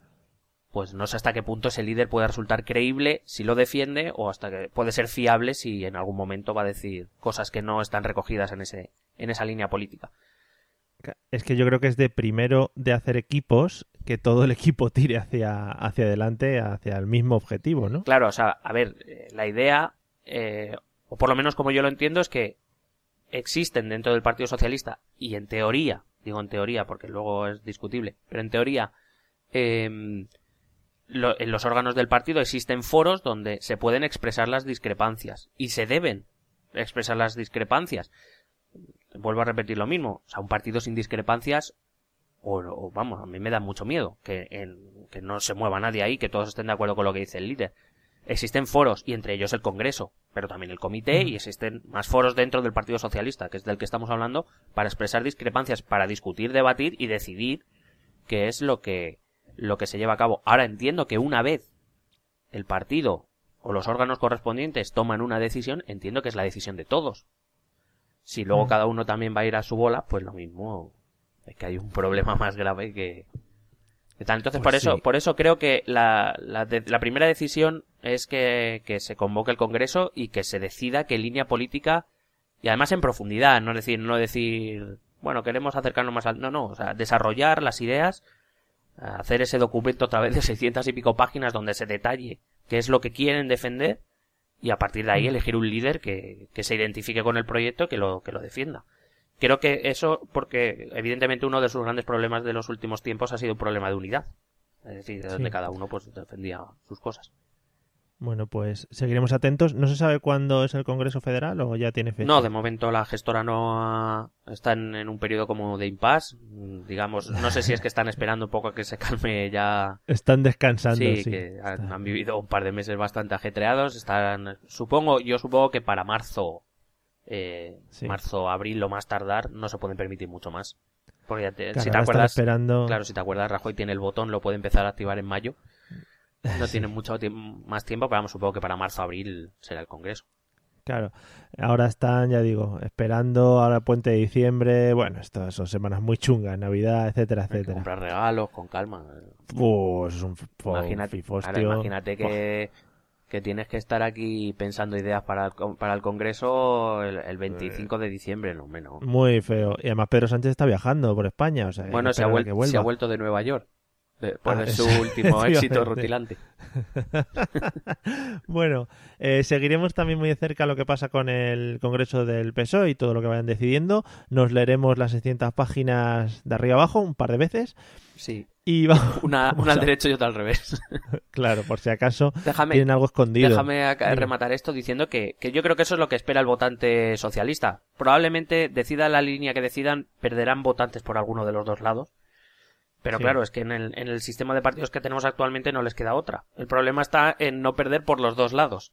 pues no sé hasta qué punto ese líder puede resultar creíble si lo defiende o hasta que puede ser fiable si en algún momento va a decir cosas que no están recogidas en ese, en esa línea política. Es que yo creo que es de primero de hacer equipos que todo el equipo tire hacia, hacia adelante, hacia el mismo objetivo, ¿no? Claro, o sea, a ver, eh, la idea, eh, o por lo menos como yo lo entiendo, es que existen dentro del Partido Socialista, y en teoría, digo en teoría porque luego es discutible, pero en teoría, eh, lo- en los órganos del partido existen foros donde se pueden expresar las discrepancias, y se deben expresar las discrepancias. Vuelvo a repetir lo mismo, o sea, un partido sin discrepancias o, o, vamos, a mí me da mucho miedo que, en- que no se mueva nadie ahí, que todos estén de acuerdo con lo que dice el líder. Existen foros, y entre ellos el Congreso, pero también el Comité, y existen más foros dentro del Partido Socialista, que es del que estamos hablando, para expresar discrepancias, para discutir, debatir y decidir qué es lo que, lo que se lleva a cabo. Ahora entiendo que una vez el partido o los órganos correspondientes toman una decisión, entiendo que es la decisión de todos. Si luego Mm. cada uno también va a ir a su bola, pues lo mismo es que hay un problema más grave que. Entonces, Pues por eso, sí. por eso creo que la, la, de- la primera decisión es que, que se convoque el Congreso y que se decida qué línea política, y además en profundidad, no decir, no decir, bueno, queremos acercarnos más al, no, no, o sea, desarrollar las ideas, hacer ese documento a través de 600 y pico páginas donde se detalle qué es lo que quieren defender y a partir de ahí elegir un líder que, que se identifique con el proyecto y que lo, que lo defienda. Creo que eso, porque evidentemente uno de sus grandes problemas de los últimos tiempos ha sido un problema de unidad. Es decir, de donde Sí. cada uno pues defendía sus cosas. Bueno, pues seguiremos atentos. ¿No se sabe cuándo es el Congreso Federal o ya tiene fecha? No, de momento la gestora no ha- está en, en un periodo como de impasse. Digamos, no sé si es que están esperando un poco a que se calme ya Están descansando, sí. sí, que han, vivido un par de meses bastante ajetreados. Están, supongo, yo supongo que para marzo, eh, Sí. marzo, abril, lo más tardar, no se pueden permitir mucho más. Porque ya te- Claro, si te acuerdas, esperando... claro, si te acuerdas, Rajoy tiene el botón, lo puede empezar a activar en mayo. No tiene mucho más tiempo, pero vamos, supongo que para marzo, abril será el Congreso. Claro, ahora están, ya digo, esperando ahora el puente de diciembre. Bueno, estas son semanas muy chungas, Navidad, etcétera, Hay que etcétera. comprar regalos con calma. Pues es un Imagínate, ahora imagínate que, que tienes que estar aquí pensando ideas para para el Congreso el, el 25 de diciembre, no menos. Muy feo. Y además Pedro Sánchez está viajando por España, o sea, Bueno, se ha, que se ha vuelto de Nueva York. Después Ah, de su último éxito rutilante. bueno, eh, seguiremos también muy de cerca lo que pasa con el Congreso del PSOE y todo lo que vayan decidiendo. Nos leeremos las 600 páginas de arriba abajo un par de veces. Sí. Y vamos, Una, al derecho y otra al revés. Claro, por si acaso Déjame, tienen algo escondido. déjame rematar esto diciendo que, que yo creo que eso es lo que espera el votante socialista. Probablemente decida la línea que decidan, perderán votantes por alguno de los dos lados. Pero Sí. claro, es que en el, en el sistema de partidos que tenemos actualmente no les queda otra. El problema está en no perder por los dos lados.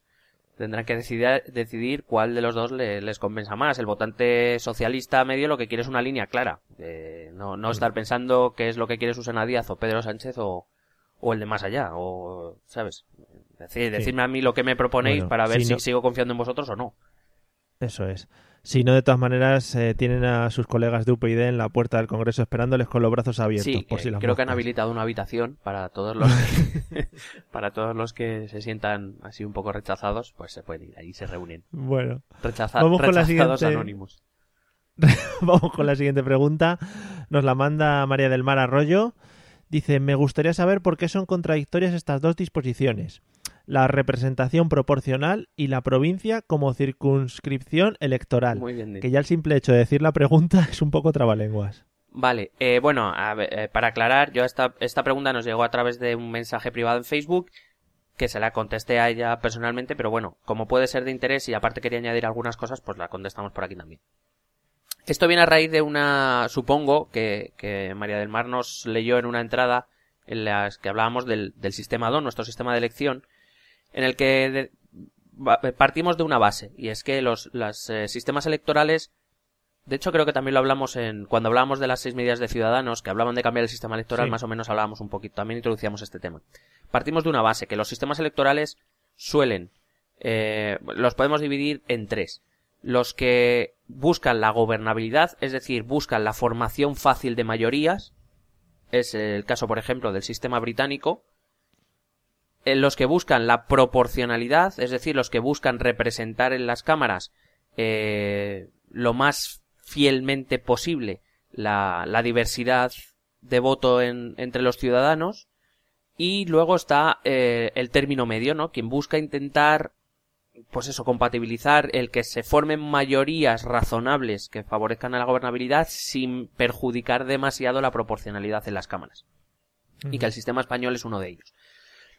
Tendrán que decidir, decidir cuál de los dos le- les compensa más. El votante socialista medio lo que quiere es una línea clara. Eh, no, no estar pensando qué es lo que quiere Susana Díaz o Pedro Sánchez o, o el de más allá. O, ¿sabes? Decir, Decidme a mí lo que me proponéis Bueno, para ver si si no- sigo confiando en vosotros o no. Eso es. Si no, de todas maneras, eh, tienen a sus colegas de UPyD en la puerta del Congreso esperándoles con los brazos abiertos. Sí, por si eh, las creo que han habilitado una habitación para todos los que, para todos los que se sientan así un poco rechazados, pues se pueden ir, ahí se reúnen. Bueno, Rechaza- Vamos con la rechazados siguiente. anónimos. vamos con la siguiente pregunta. Nos la manda María del Mar Arroyo. Dice, me gustaría saber por qué son contradictorias estas dos disposiciones. La representación proporcional y la provincia como circunscripción electoral. Muy bien. Que ya el simple hecho de decir la pregunta es un poco trabalenguas. Vale, eh, bueno, a ver, eh, para aclarar, yo esta, esta pregunta nos llegó a través de un mensaje privado en Facebook que se la contesté a ella personalmente, pero bueno, como puede ser de interés y aparte quería añadir algunas cosas, pues la contestamos por aquí también. Esto viene a raíz de una, supongo, que, que María del Mar nos leyó en una entrada en las que hablábamos del, del sistema DON, nuestro sistema de elección, en el que partimos de una base, y es que los, eh, sistemas electorales de hecho, creo que también lo hablamos en cuando hablábamos de las seis medidas de Ciudadanos, que hablaban de cambiar el sistema electoral, Sí. más o menos hablábamos un poquito, también introducíamos este tema. Partimos de una base, que los sistemas electorales suelen, eh, los podemos dividir en tres. Los que buscan la gobernabilidad, es decir, buscan la formación fácil de mayorías, es el caso, por ejemplo, del sistema británico, los que buscan la proporcionalidad, es decir, los que buscan representar en las cámaras eh, lo más fielmente posible la, la diversidad de voto en- entre los ciudadanos. Y luego está eh, el término medio, ¿no? Quien busca intentar, pues eso, compatibilizar el que se formen mayorías razonables que favorezcan a la gobernabilidad sin perjudicar demasiado la proporcionalidad en las cámaras. Y que el sistema español es uno de ellos.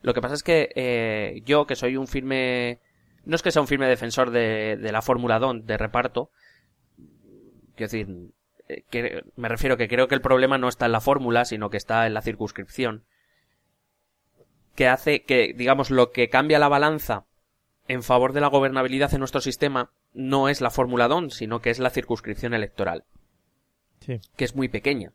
Lo que pasa es que eh, yo, que soy un firme... No es que sea un firme defensor de, de la fórmula DON de reparto. Quiero decir, eh, que, me refiero que creo que el problema no está en la fórmula, sino que está en la circunscripción. Que hace que, digamos, lo que cambia la balanza en favor de la gobernabilidad en nuestro sistema no es la fórmula DON, sino que es la circunscripción electoral Sí. que es muy pequeña.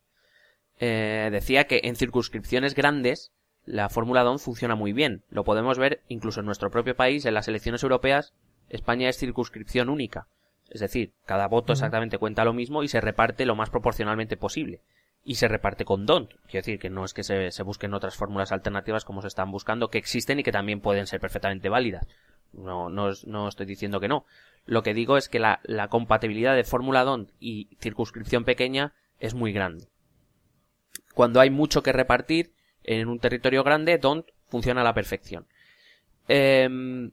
Eh, decía que en circunscripciones grandes la fórmula DON funciona muy bien. Lo podemos ver incluso en nuestro propio país, en las elecciones europeas, España es circunscripción única. Es decir, cada voto exactamente cuenta lo mismo y se reparte lo más proporcionalmente posible. Y se reparte con DON. Quiero decir que no es que se, se busquen otras fórmulas alternativas como se están buscando, que existen y que también pueden ser perfectamente válidas. No, no, no estoy diciendo que no. Lo que digo es que la, la compatibilidad de fórmula DON y circunscripción pequeña es muy grande. Cuando hay mucho que repartir en un territorio grande, DON funciona a la perfección. Em,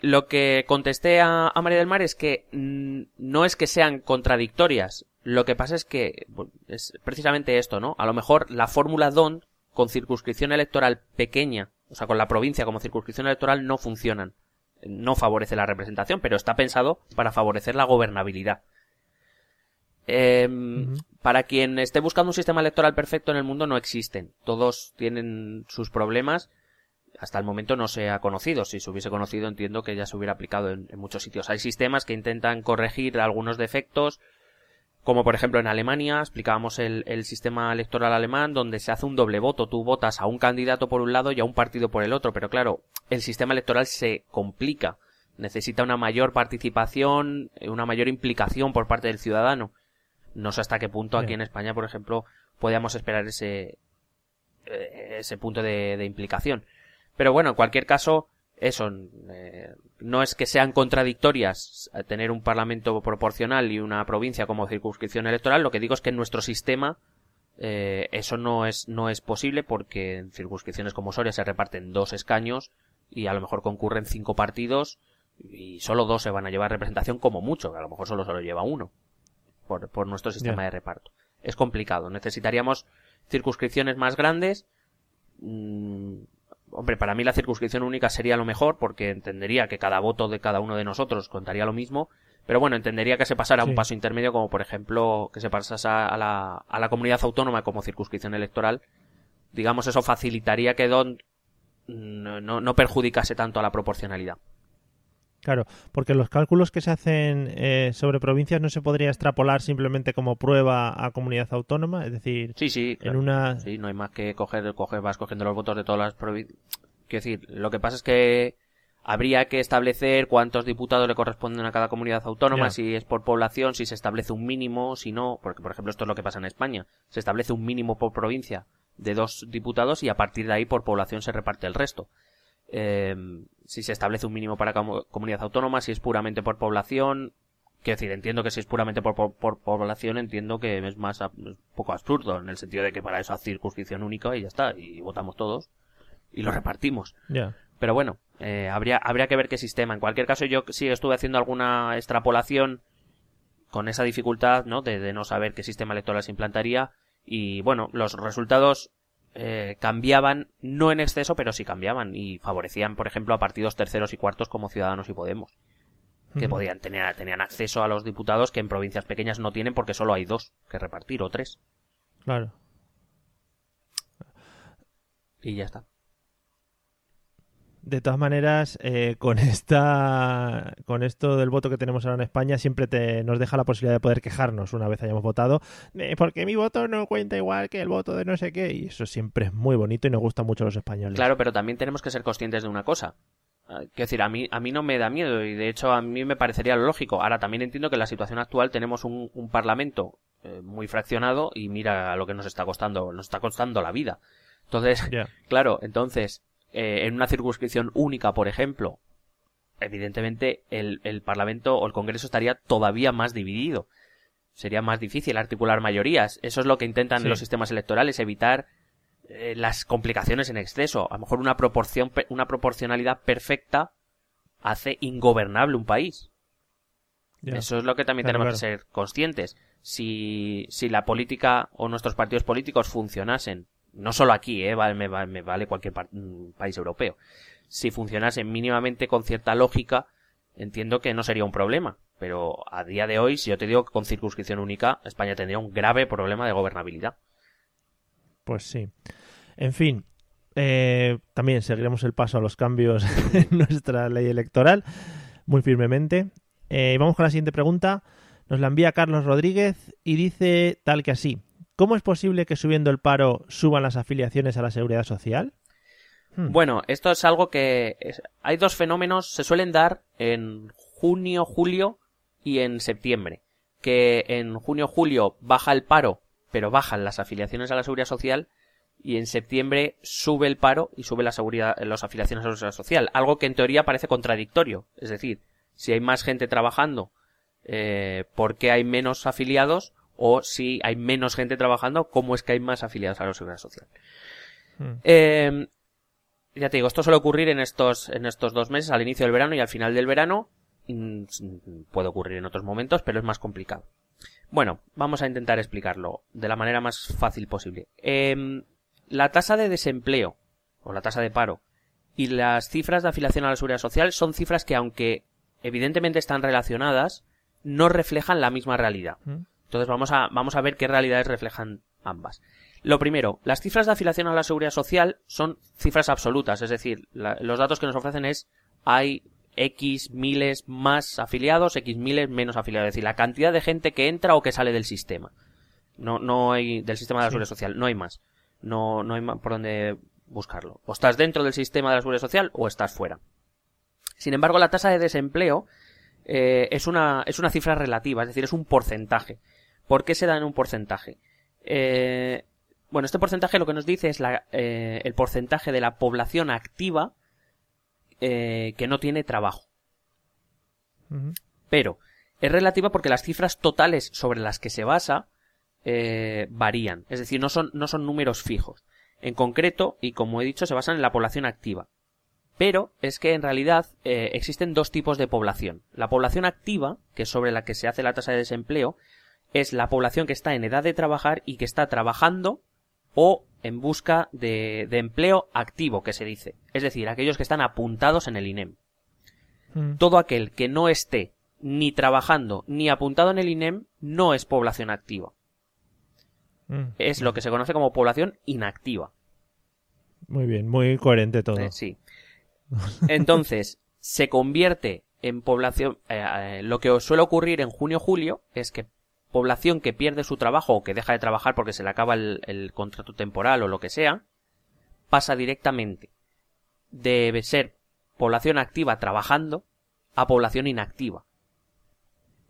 lo que contesté a, María del Mar es que mm, no es que sean contradictorias. Lo que pasa es que es precisamente esto, ¿no? A lo mejor la fórmula DON con circunscripción electoral pequeña, o sea, con la provincia como circunscripción electoral no funcionan. No favorece la representación, pero está pensado para favorecer la gobernabilidad. Em, Para quien esté buscando un sistema electoral perfecto en el mundo no existen. Todos tienen sus problemas. Hasta el momento no se ha conocido. Si se hubiese conocido entiendo que ya se hubiera aplicado en, muchos sitios. Hay sistemas que intentan corregir algunos defectos. Como por ejemplo en Alemania, explicábamos el, el sistema electoral alemán donde se hace un doble voto. Tú votas a un candidato por un lado y a un partido por el otro. Pero claro, el sistema electoral se complica. Necesita una mayor participación, una mayor implicación por parte del ciudadano. No sé hasta qué punto aquí en España, por ejemplo, podíamos esperar ese, eh, ese punto de, de implicación. Pero bueno, en cualquier caso, eso, eh, no es que sean contradictorias eh, tener un parlamento proporcional y una provincia como circunscripción electoral, lo que digo es que en nuestro sistema eh, eso no es, no es posible porque en circunscripciones como Soria se reparten dos escaños y a lo mejor concurren cinco partidos y solo dos se van a llevar representación como mucho, que a lo mejor solo se lo lleva uno por, por nuestro sistema de reparto. Es complicado. Necesitaríamos circunscripciones más grandes. Mm, hombre, para mí la circunscripción única sería lo mejor porque entendería que cada voto de cada uno de nosotros contaría lo mismo. Pero bueno, entendería que se pasara a un paso intermedio como por ejemplo que se pasase a la, a la comunidad autónoma como circunscripción electoral. Digamos, eso facilitaría que Don no, no, no perjudicase tanto a la proporcionalidad. Claro, porque los cálculos que se hacen eh, sobre provincias no se podría extrapolar simplemente como prueba a comunidad autónoma, es decir, Sí, sí. en una Sí, no hay más que coger, coger, vas cogiendo los votos de todas las provincias. Quiero decir, lo que pasa es que Habría que establecer cuántos diputados le corresponden a cada comunidad autónoma, si es por población, si se establece un mínimo, si no, porque por ejemplo esto es lo que pasa en España. Se establece un mínimo por provincia de dos diputados y a partir de ahí por población se reparte el resto. Eh, si se establece un mínimo para comunidad autónoma, si es puramente por población, quiero decir, entiendo que si es puramente por, por- por población, entiendo que es más es un poco absurdo, en el sentido de que para eso haz circunscripción única y ya está, y votamos todos y lo repartimos. Pero bueno, eh, habría, habría que ver qué sistema. En cualquier caso, yo sí estuve haciendo alguna extrapolación con esa dificultad, ¿no? De, de no saber qué sistema electoral se implantaría. Y bueno, los resultados eh, cambiaban, no en exceso, pero sí cambiaban. Y favorecían, por ejemplo, a partidos terceros y cuartos como Ciudadanos y Podemos. Que podían tener, tenían acceso a los diputados que en provincias pequeñas no tienen porque solo hay dos que repartir o tres. Claro. Y ya está. De todas maneras, eh, con esta, con esto del voto que tenemos ahora en España, siempre te, nos deja la posibilidad de poder quejarnos una vez hayamos votado, eh, porque mi voto no cuenta igual que el voto de no sé qué, y eso siempre es muy bonito y nos gusta mucho a los españoles. Claro, pero también tenemos que ser conscientes de una cosa. Ah, Quiero decir, a mí, a mí no me da miedo y de hecho a mí me parecería lo lógico. Ahora también entiendo que en la situación actual tenemos un, un parlamento eh, muy fraccionado y mira lo que nos está costando, nos está costando la vida. Entonces, Ya. claro, entonces, eh, en una circunscripción única, por ejemplo, evidentemente el, el Parlamento o el Congreso estaría todavía más dividido. Sería más difícil articular mayorías. Eso es lo que intentan Sí. los sistemas electorales, evitar eh, las complicaciones en exceso. A lo mejor una proporción, una proporcionalidad perfecta hace ingobernable un país. Eso es lo que también Claro, tenemos claro. que ser conscientes. Si, si la política o nuestros partidos políticos funcionasen, no solo aquí, eh, vale- me, va- me vale cualquier mm, país europeo, si funcionasen mínimamente con cierta lógica, entiendo que no sería un problema. Pero a día de hoy, si yo te digo que con circunscripción única, España tendría un grave problema de gobernabilidad. Pues sí. En fin, eh, también seguiremos el paso a los cambios en nuestra ley electoral muy firmemente. Eh, vamos con la siguiente pregunta. Nos la envía Carlos Rodríguez y dice tal que así. ¿Cómo es posible que subiendo el paro suban las afiliaciones a la seguridad social? Hmm. Bueno, esto es algo que hay dos fenómenos, se suelen dar en junio, julio y en septiembre. Que en junio, julio baja el paro, pero bajan las afiliaciones a la seguridad social y en septiembre sube el paro y sube la seguridad, las afiliaciones a la seguridad social. Algo que en teoría parece contradictorio. Es decir, si hay más gente trabajando, eh, ¿por qué hay menos afiliados? O si hay menos gente trabajando, ¿cómo es que hay más afiliados a la seguridad social? Hmm. Eh, ya te digo, esto suele ocurrir en estos, en estos dos meses, al inicio del verano y al final del verano. Mm, Puede ocurrir en otros momentos, pero es más complicado. Bueno, vamos a intentar explicarlo de la manera más fácil posible. Em, la tasa de desempleo, o la tasa de paro, y las cifras de afiliación a la seguridad social son cifras que, aunque evidentemente están relacionadas, no reflejan la misma realidad. ¿Mm? Entonces vamos a, vamos a ver qué realidades reflejan ambas. Lo primero, las cifras de afiliación a la seguridad social son cifras absolutas, es decir, la- los datos que nos ofrecen es hay X miles más afiliados, X miles menos afiliados, es decir, la cantidad de gente que entra o que sale del sistema. No, no hay, del sistema de la Sí. seguridad social, no hay más. No, no hay más por dónde buscarlo. O estás dentro del sistema de la seguridad social o estás fuera. Sin embargo, la tasa de desempleo eh, es, una, es una cifra relativa, es decir, es un porcentaje. ¿Por qué se da en un porcentaje? Eh, bueno, este porcentaje lo que nos dice es la, eh, el porcentaje de la población activa eh, que no tiene trabajo. Pero es relativa porque las cifras totales sobre las que se basa eh, varían. Es decir, no son, no son números fijos. En concreto, y como he dicho, se basan en la población activa. Pero es que en realidad eh, existen dos tipos de población. La población activa, que es sobre la que se hace la tasa de desempleo, es la población que está en edad de trabajar y que está trabajando o en busca de, de empleo activo, que se dice. Es decir, aquellos que están apuntados en el INEM Mm. todo aquel que no esté ni trabajando ni apuntado en el INEM no es población activa. Mm. Es lo que se conoce como población inactiva. Muy bien, muy coherente todo. Eh, sí. Entonces, se convierte en población. eh, eh, lo que suele ocurrir en junio-julio es que población que pierde su trabajo o que deja de trabajar porque se le acaba el, el contrato temporal o lo que sea, pasa directamente de ser población activa trabajando a población inactiva.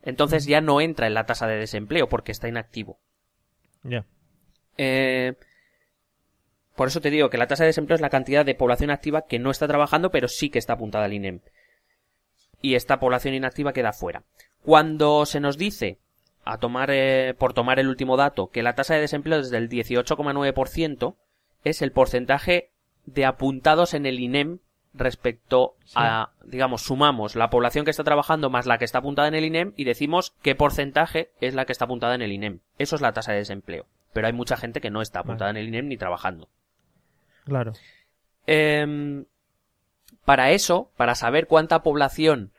Entonces ya no entra en la tasa de desempleo porque está inactivo. Ya. Eh, por eso te digo que la tasa de desempleo es la cantidad de población activa que no está trabajando, pero sí que está apuntada al INEM. Y esta población inactiva queda fuera. Cuando se nos dice, a tomar, eh, por tomar el último dato, que la tasa de desempleo es del 18,9%, es el porcentaje de apuntados en el INEM respecto a, digamos, sumamos la población que está trabajando más la que está apuntada en el INEM y decimos qué porcentaje es la que está apuntada en el INEM. Eso es la tasa de desempleo. Pero hay mucha gente que no está apuntada en el INEM ni trabajando. Claro. Em, para eso, para saber cuánta población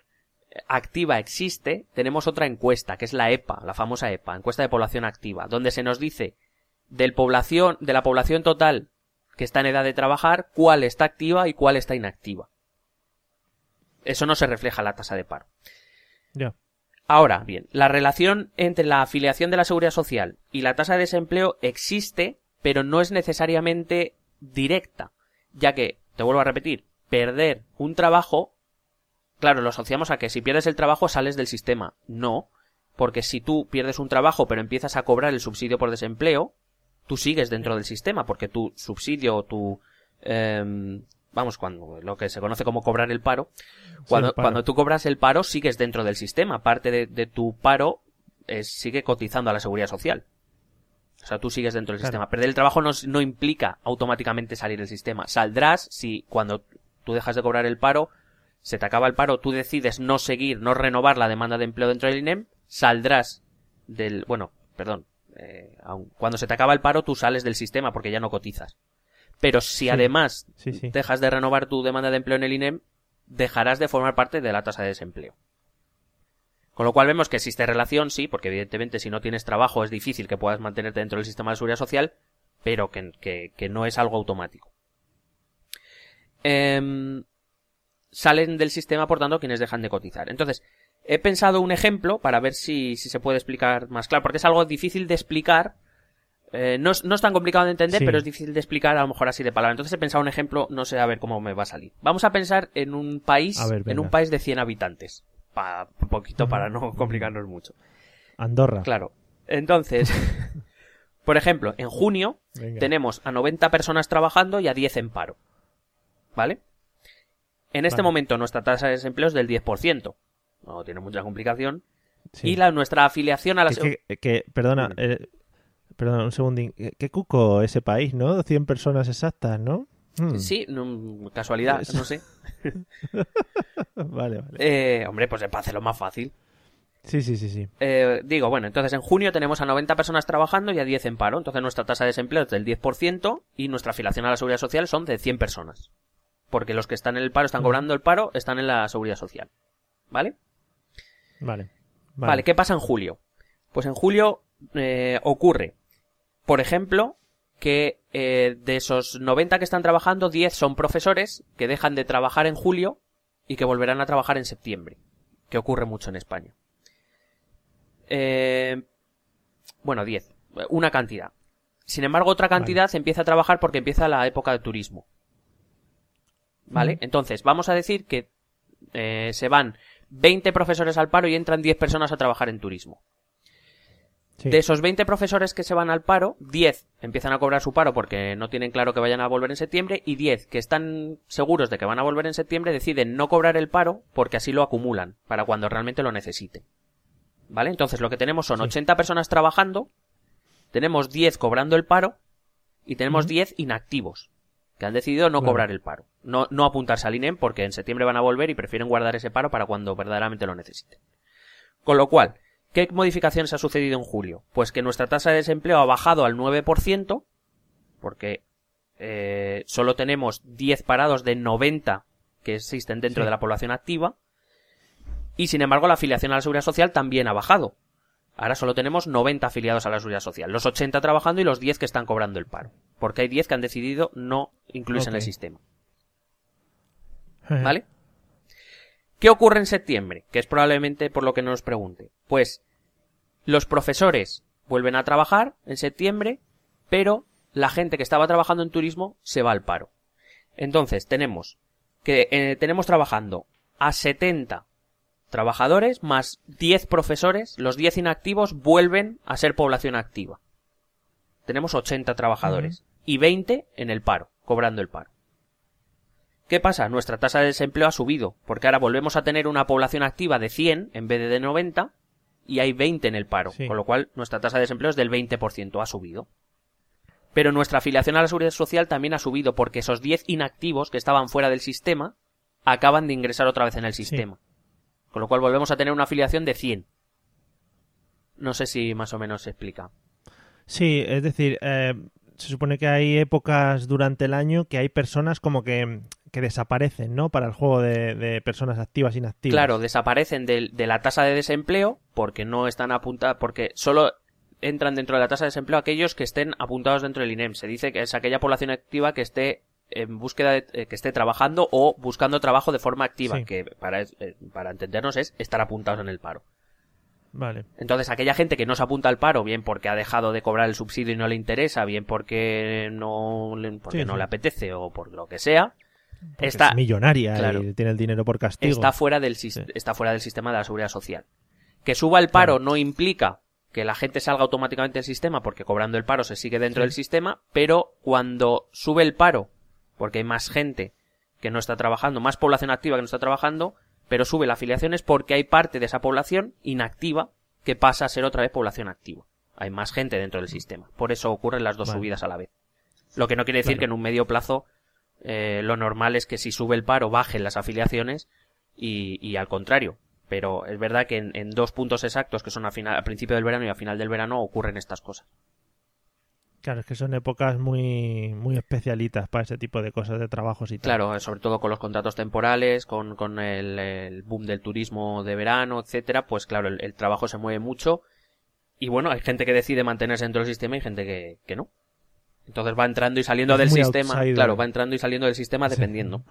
activa existe, tenemos otra encuesta, que es la EPA, la famosa EPA, encuesta de población activa, donde se nos dice del población, de la población total que está en edad de trabajar, cuál está activa y cuál está inactiva. Eso no se refleja en la tasa de paro. Ahora, bien, la relación entre la afiliación de la seguridad social y la tasa de desempleo existe, pero no es necesariamente directa, ya que, te vuelvo a repetir, perder un trabajo, claro, lo asociamos a que si pierdes el trabajo sales del sistema. No, porque si tú pierdes un trabajo pero empiezas a cobrar el subsidio por desempleo, tú sigues dentro del sistema, porque tu subsidio o tu... em, vamos, cuando lo que se conoce como cobrar el paro, cuando, el paro. cuando tú cobras el paro sigues dentro del sistema, parte de, de tu paro eh, sigue cotizando a la seguridad social. O sea, tú sigues dentro del Claro. sistema. Perder el trabajo no, no implica automáticamente salir del sistema. Saldrás si cuando tú dejas de cobrar el paro, se te acaba el paro, tú decides no seguir, no renovar la demanda de empleo dentro del INEM, saldrás del, bueno, perdón, eh, aun- cuando se te acaba el paro tú sales del sistema porque ya no cotizas. Pero si Sí. además Sí, sí. dejas de renovar tu demanda de empleo en el INEM, dejarás de formar parte de la tasa de desempleo. Con lo cual vemos que existe relación, sí, porque evidentemente si no tienes trabajo es difícil que puedas mantenerte dentro del sistema de seguridad social, pero que, que- que no es algo automático. Em, salen del sistema, por tanto, quienes dejan de cotizar. Entonces, he pensado un ejemplo para ver si, si se puede explicar más claro, porque es algo difícil de explicar. eh, no, es, no es tan complicado de entender, Sí. pero es difícil de explicar a lo mejor así de palabra. Entonces he pensado un ejemplo, no sé a ver cómo me va a salir. Vamos a pensar en un país, ver, en un país de 100 habitantes. Pa, un poquito para no complicarnos mucho. Andorra. Claro. Entonces, por ejemplo, en junio Venga. tenemos a 90 personas trabajando y a 10 en paro. ¿Vale? En este Vale. momento nuestra tasa de desempleo es del 10%. No tiene mucha complicación. Sí. Y la, nuestra afiliación a la... Es que, que- perdona, eh, perdona, un segundín. Qué- cuco ese país, ¿no? 100 personas exactas, ¿no? Hmm. Sí, no- casualidad, no sé. Vale, vale. Eh, hombre, pues para hacerlo más fácil. Sí, sí, sí, sí. Eh, digo, bueno, entonces en junio tenemos a 90 personas trabajando y a 10 en paro. Entonces nuestra tasa de desempleo es del 10% y nuestra afiliación a la seguridad social son de 100 personas. Porque los que están en el paro están cobrando el paro, están en la seguridad social. ¿Vale? Vale. Vale, ¿qué pasa en julio? Pues en julio eh, ocurre, por ejemplo, que eh, de esos 90 que están trabajando, 10 son profesores que dejan de trabajar en julio y que volverán a trabajar en septiembre, que ocurre mucho en España. Eh, bueno, 10, una cantidad. Sin embargo, otra cantidad empieza a trabajar porque empieza la época de turismo. ¿Vale? Entonces, vamos a decir que eh, se van 20 profesores al paro y entran 10 personas a trabajar en turismo. Sí. De esos 20 profesores que se van al paro, 10 empiezan a cobrar su paro porque no tienen claro que vayan a volver en septiembre y 10 que están seguros de que van a volver en septiembre deciden no cobrar el paro porque así lo acumulan para cuando realmente lo necesiten. ¿Vale? Entonces lo que tenemos son Sí. 80 personas trabajando, tenemos 10 cobrando el paro y tenemos 10 inactivos que han decidido no Claro. cobrar el paro. No, no apuntarse al INEM porque en septiembre van a volver y prefieren guardar ese paro para cuando verdaderamente lo necesiten. Con lo cual, ¿qué modificaciones ha sucedido en julio? Pues que nuestra tasa de desempleo ha bajado al 9%, porque eh, solo tenemos 10 parados de 90 que existen dentro Sí. de la población activa, y sin embargo la afiliación a la seguridad social también ha bajado. Ahora solo tenemos 90 afiliados a la seguridad social, los 80 trabajando y los 10 que están cobrando el paro, porque hay 10 que han decidido no incluirse en el sistema. ¿Vale? ¿Qué ocurre en septiembre? Que es probablemente por lo que nos pregunte. Pues los profesores vuelven a trabajar en septiembre, pero la gente que estaba trabajando en turismo se va al paro. Entonces tenemos que eh, tenemos trabajando a 70 trabajadores más 10 profesores, los 10 inactivos vuelven a ser población activa. Tenemos 80 trabajadores y 20 en el paro, cobrando el paro. ¿Qué pasa? Nuestra tasa de desempleo ha subido, porque ahora volvemos a tener una población activa de 100 en vez de de 90 y hay 20 en el paro, Sí. con lo cual nuestra tasa de desempleo es del 20%, ha subido. Pero nuestra afiliación a la seguridad social también ha subido porque esos 10 inactivos que estaban fuera del sistema acaban de ingresar otra vez en el sistema. Con lo cual volvemos a tener una afiliación de 100. No sé si más o menos se explica. Sí, es decir, eh, se supone que hay épocas durante el año que hay personas como que, que desaparecen, ¿no? Para el juego de, de personas activas e inactivas. Claro, desaparecen del- de, la tasa de desempleo porque no están apuntados, porque solo entran dentro de la tasa de desempleo aquellos que estén apuntados dentro del INEM. Se dice que es aquella población activa que esté en búsqueda de, eh, que esté trabajando o buscando trabajo de forma activa, Sí. que para, eh, para entendernos es estar apuntados en el paro. Vale. Entonces, aquella gente que no se apunta al paro, bien porque ha dejado de cobrar el subsidio y no le interesa, bien porque no le, porque Sí, no sí. le apetece o por lo que sea, Porque está, es millonaria claro. y tiene el dinero por castigo. está fuera del está fuera del sistema de la seguridad social. Que suba el paro Claro. no implica que la gente salga automáticamente del sistema porque cobrando el paro se sigue dentro del sistema, pero cuando sube el paro, porque hay más gente que no está trabajando, más población activa que no está trabajando, pero sube la afiliación es porque hay parte de esa población inactiva que pasa a ser otra vez población activa. Hay más gente dentro del sistema. Por eso ocurren las dos Vale. subidas a la vez. Lo que no quiere decir Claro. que en un medio plazo eh, lo normal es que si sube el paro bajen las afiliaciones y, y al contrario. Pero es verdad que en, en dos puntos exactos, que son a, final, a principio del verano y a final del verano, ocurren estas cosas. Claro, es que son épocas muy, muy especialitas para ese tipo de cosas de trabajos y tal. Claro, eh, sobre todo con los contratos temporales, con, con el, el boom del turismo de verano, etcétera, pues claro, el, el trabajo se mueve mucho. Y bueno, hay gente que decide mantenerse dentro del sistema y gente que, que no. Entonces va entrando y saliendo Es del sistema. outsider. Claro, va entrando y saliendo del sistema Sí. dependiendo.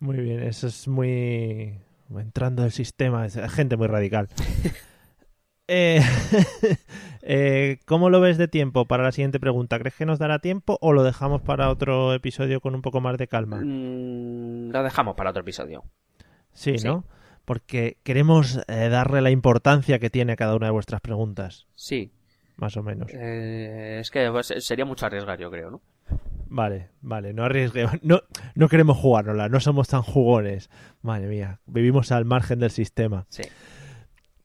Muy bien, eso es muy... Entrando del sistema, es gente muy radical. Eh, eh, ¿Cómo lo ves de tiempo para la siguiente pregunta? ¿Crees que nos dará tiempo o lo dejamos para otro episodio con un poco más de calma? Mm, lo dejamos para otro episodio. Sí, sí. ¿no? Porque queremos eh, darle la importancia que tiene a cada una de vuestras preguntas, Sí. más o menos. Eh, es que pues, sería mucho arriesgar, yo creo, ¿no? Vale, vale, no arriesguemos. No, no queremos jugárnosla, no somos tan jugones. Madre mía, vivimos al margen del sistema. Sí.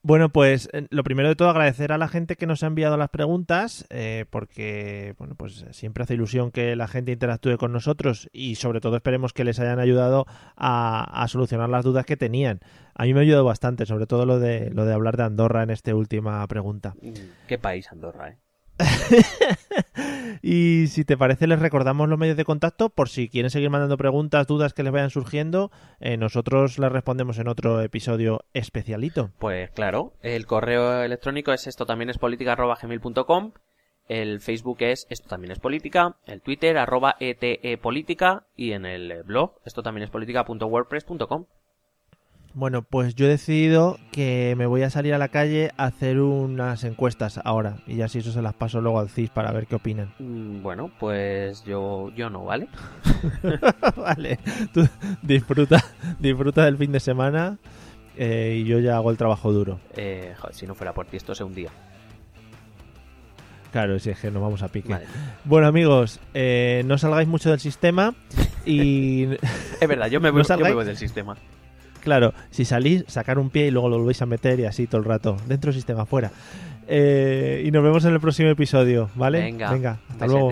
Bueno, pues eh, lo primero de todo agradecer a la gente que nos ha enviado las preguntas, eh, porque bueno, pues siempre hace ilusión que la gente interactúe con nosotros y sobre todo esperemos que les hayan ayudado a, solucionar las dudas que tenían. A mí me ha ayudado bastante, sobre todo lo de lo de hablar de Andorra en esta última pregunta. Mm, Qué país, Andorra, ¿eh? Y si te parece, les recordamos los medios de contacto por si quieren seguir mandando preguntas, dudas que les vayan surgiendo. eh, nosotros les respondemos en otro episodio especialito. Pues claro, el correo electrónico es esto también es política el Facebook es esto también es política, el Twitter arroba ETE política y en el blog esto también es política.wordpress.com. Bueno, pues yo he decidido que me voy a salir a la calle a hacer unas encuestas ahora. Y ya si eso se las paso luego al CIS para ver qué opinan. Mm, Bueno, pues yo, yo no, ¿vale? vale, tú disfruta, disfruta del fin de semana eh, y yo ya hago el trabajo duro. Eh, joder, si no fuera por ti esto se hundía. Claro, si es que nos vamos a pique. Vale. Bueno amigos, eh, no salgáis mucho del sistema y Es verdad, yo me voy, ¿No yo me voy del sistema. Claro, si salís, sacar un pie y luego lo volvéis a meter y así todo el rato, dentro del sistema, fuera. Eh, y nos vemos en el próximo episodio, ¿vale? Venga, Venga hasta luego.